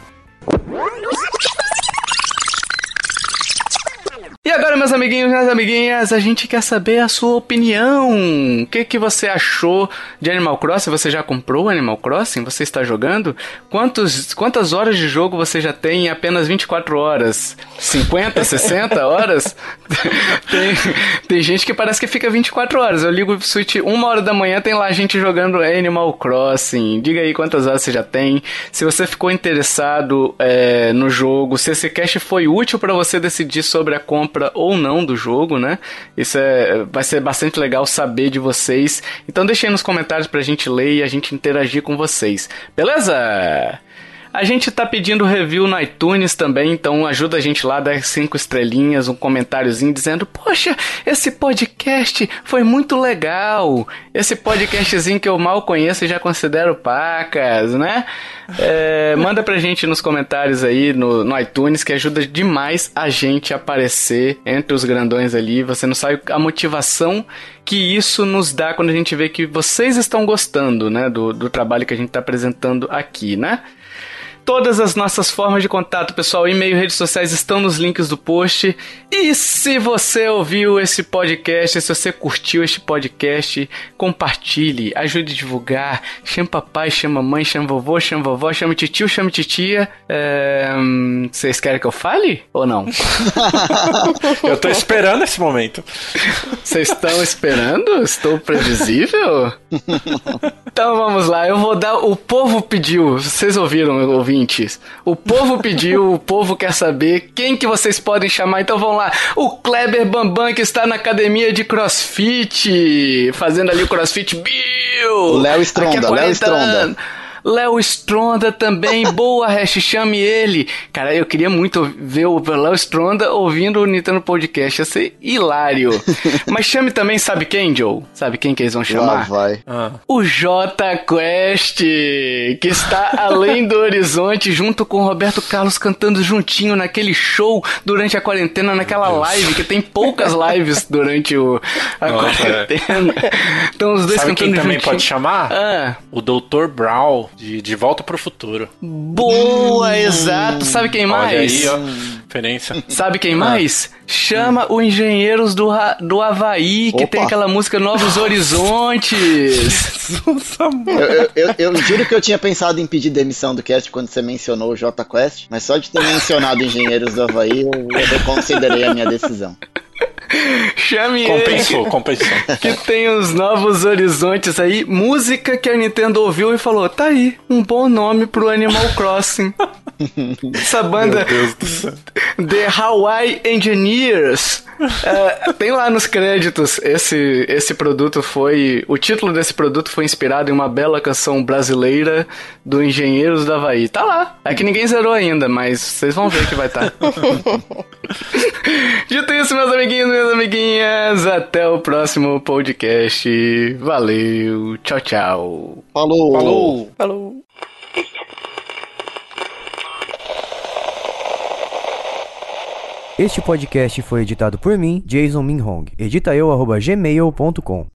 S1: E agora, meus amiguinhos e minhas amiguinhas, a gente quer saber a sua opinião. O que, que você achou de Animal Crossing? Você já comprou Animal Crossing? Você está jogando? Quantos, quantas horas de jogo você já tem em apenas 24 horas? 50, 60 horas? tem, tem gente que parece que fica 24 horas. Eu ligo o Switch uma hora da manhã, tem lá gente jogando Animal Crossing. Diga aí quantas horas você já tem. Se você ficou interessado é, no jogo, se esse cache foi útil para você decidir sobre a compra compra ou não do jogo, né? Isso é, vai ser bastante legal saber de vocês. Então deixem nos comentários pra gente ler e a gente interagir com vocês. Beleza? A gente tá pedindo review no iTunes também, então ajuda a gente lá, dá cinco estrelinhas, um comentáriozinho dizendo: Poxa, esse podcast foi muito legal. Esse podcastzinho que eu mal conheço e já considero pacas, né? É, manda pra gente nos comentários aí no, no iTunes que ajuda demais a gente a aparecer entre os grandões ali. Você não sabe a motivação que isso nos dá quando a gente vê que vocês estão gostando, né? Do, do trabalho que a gente tá apresentando aqui, né? Todas as nossas formas de contato, pessoal, e-mail, redes sociais estão nos links do post. E se você ouviu esse podcast, se você curtiu este podcast, compartilhe, ajude a divulgar. Chame papai, chama mãe, chama vovô, chama vovó, chama tio, chama titia. É... Vocês querem que eu fale ou não?
S2: eu tô esperando esse momento.
S1: Vocês estão esperando? Estou previsível? então vamos lá, eu vou dar. O povo pediu, vocês ouviram, eu ouvi ouvintes. O povo pediu, o povo quer saber quem que vocês podem chamar. Então vão lá. O Kleber Bambam, que está na academia de crossfit, fazendo ali o crossfit Bill.
S4: Léo Stronda, Léo Stronda.
S1: Léo Stronda também, boa, Hash, chame ele. Cara, eu queria muito ver o Léo Stronda ouvindo o Nintendo Podcast, ia ser hilário. Mas chame também, sabe quem, Joe? Sabe quem que eles vão chamar?
S4: Lá vai.
S2: Ah.
S1: O J Quest, que está além do horizonte, junto com o Roberto Carlos cantando juntinho naquele show durante a quarentena, naquela live, que tem poucas lives durante o, a
S2: Nossa, é.
S1: quarentena. Então os dois
S2: Sabe
S1: cantando
S2: quem também
S1: juntinho.
S2: pode chamar?
S1: Ah,
S2: O Dr. Brown, de, de Volta pro Futuro.
S1: boa, exato. Sabe quem
S2: Olha
S1: mais?
S2: aí, ó. Referência.
S1: Sabe quem mais? Chama o Engenheiros do, do Havaí, que
S4: Opa.
S1: tem aquela música Novos Horizontes.
S4: Eu, eu, eu- eu juro que eu tinha pensado em pedir demissão do cast quando você mencionou o J Quest, mas só de ter mencionado Engenheiros do Havaí, eu, eu reconsiderei a minha decisão.
S1: Chame ele.
S2: Compensou, compensou.
S1: que tem os novos horizontes aí, música que a Nintendo ouviu e falou: tá aí, um bom nome pro Animal Crossing. Essa banda
S2: Deus do céu.
S1: The Hawaii Engineers. é, tem lá nos créditos, esse, esse produto foi. O título desse produto foi inspirado em uma bela canção brasileira do Engenheiros do Havaí. Tá lá. É que ninguém zerou ainda, mas vocês vão ver que vai estar. Dito isso, meus amiguinhos, minhas amiguinhas, até o próximo podcast. Valeu, tchau, tchau.
S4: Falou!
S2: Falou!
S3: Falou.
S6: Este podcast foi editado por mim, Jason Minhong. Edita eu, arroba gmail.com.